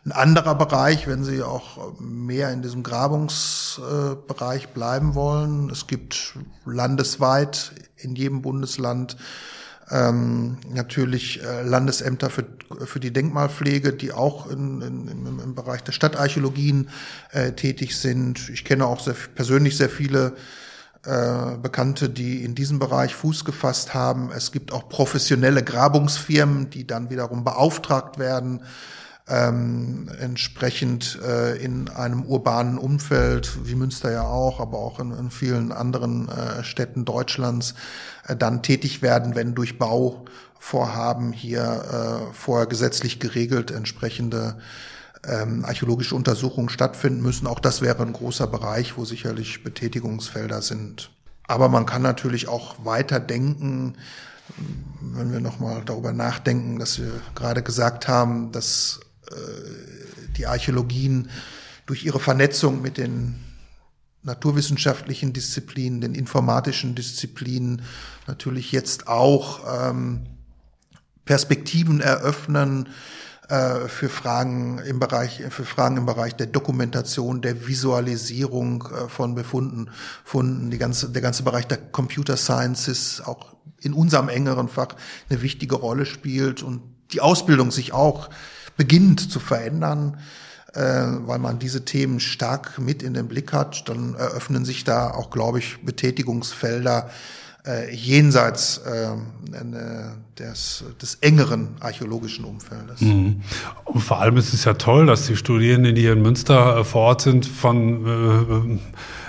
Ein anderer Bereich, wenn Sie auch mehr in diesem Grabungsbereich bleiben wollen. Es gibt landesweit in jedem Bundesland ähm, natürlich äh, Landesämter für, für die Denkmalpflege, die auch in, in, im, im Bereich der Stadtarchäologien äh, tätig sind. Ich kenne auch sehr, persönlich sehr viele äh, Bekannte, die in diesem Bereich Fuß gefasst haben. Es gibt auch professionelle Grabungsfirmen, die dann wiederum beauftragt werden, ähm, entsprechend äh, in einem urbanen Umfeld, wie Münster ja auch, aber auch in, in vielen anderen äh, Städten Deutschlands, äh, dann tätig werden, wenn durch Bauvorhaben hier äh, vorher gesetzlich geregelt entsprechende ähm, archäologische Untersuchungen stattfinden müssen. Auch das wäre ein großer Bereich, wo sicherlich Betätigungsfelder sind. Aber man kann natürlich auch weiter denken, wenn wir nochmal darüber nachdenken, dass wir gerade gesagt haben, dass die Archäologien durch ihre Vernetzung mit den naturwissenschaftlichen Disziplinen, den informatischen Disziplinen natürlich jetzt auch ähm, Perspektiven eröffnen äh, für Fragen im Bereich für Fragen im Bereich der Dokumentation, der Visualisierung äh, von Befunden, Funden, die ganze der ganze Bereich der Computer Sciences auch in unserem engeren Fach eine wichtige Rolle spielt und die Ausbildung sich auch beginnt zu verändern, äh, weil man diese Themen stark mit in den Blick hat, dann eröffnen sich da auch, glaube ich, Betätigungsfelder äh, jenseits äh, des, des engeren archäologischen Umfeldes. Mhm. Und vor allem ist es ja toll, dass die Studierenden, die hier in Münster äh, vor Ort sind, von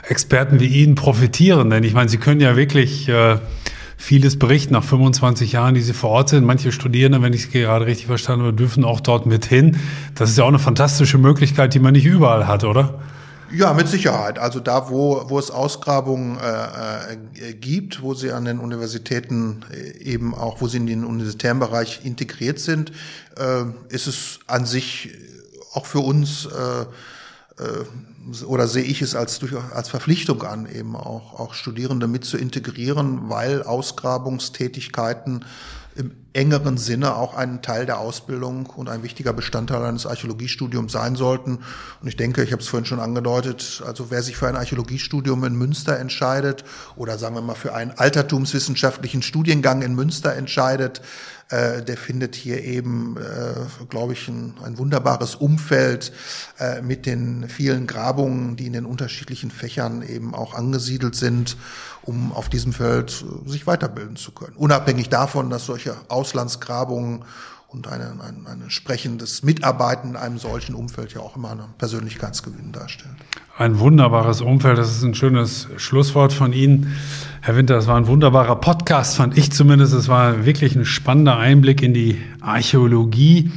äh, Experten wie Ihnen profitieren. Denn ich meine, Sie können ja wirklich äh, vieles berichten nach 25 Jahren, die sie vor Ort sind. Manche Studierende, wenn ich es gerade richtig verstanden habe, dürfen auch dort mit hin. Das ist ja auch eine fantastische Möglichkeit, die man nicht überall hat, oder? Ja, mit Sicherheit. Also da, wo, wo es Ausgrabungen äh, äh, gibt, wo sie an den Universitäten äh, eben auch, wo sie in den universitären Bereich integriert sind, äh, ist es an sich auch für uns äh, äh, oder sehe ich es als als Verpflichtung an, eben auch, auch Studierende mit zu integrieren, weil Ausgrabungstätigkeiten im engeren Sinne auch ein Teil der Ausbildung und ein wichtiger Bestandteil eines Archäologiestudiums sein sollten. Und ich denke, ich habe es vorhin schon angedeutet, also wer sich für ein Archäologiestudium in Münster entscheidet oder sagen wir mal für einen altertumswissenschaftlichen Studiengang in Münster entscheidet, äh, der findet hier eben, äh, glaube ich, ein, ein, wunderbares Umfeld äh, mit den vielen Grabungen, die in den unterschiedlichen Fächern eben auch angesiedelt sind, um auf diesem Feld äh, sich weiterbilden zu können. Unabhängig davon, dass solche Auslandsgrabungen und ein, ein, ein entsprechendes Mitarbeiten in einem solchen Umfeld ja auch immer einen Persönlichkeitsgewinn darstellt. Ein wunderbares Umfeld, das ist ein schönes Schlusswort von Ihnen. Herr Winter, das war ein wunderbarer Podcast, fand ich zumindest. Es war wirklich ein spannender Einblick in die Archäologie.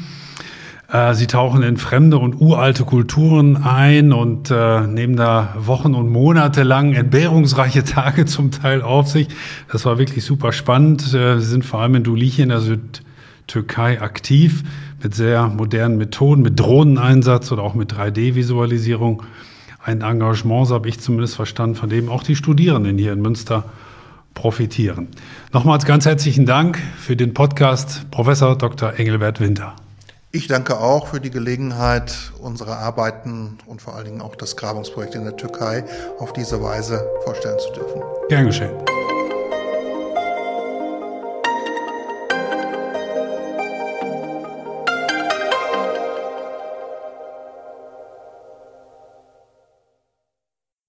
Äh, Sie tauchen in fremde und uralte Kulturen ein und äh, nehmen da Wochen und Monate lang entbehrungsreiche Tage zum Teil auf sich. Das war wirklich super spannend. Äh, Sie sind vor allem in Duliche in der Südtürkei aktiv mit sehr modernen Methoden, mit Drohneneinsatz oder auch mit 3D-Visualisierung. Ein Engagement, so habe ich zumindest verstanden, von dem auch die Studierenden hier in Münster profitieren. Nochmals ganz herzlichen Dank für den Podcast, Professor Dr. Engelbert Winter. Ich danke auch für die Gelegenheit, unsere Arbeiten und vor allen Dingen auch das Grabungsprojekt in der Türkei auf diese Weise vorstellen zu dürfen. Gern geschehen.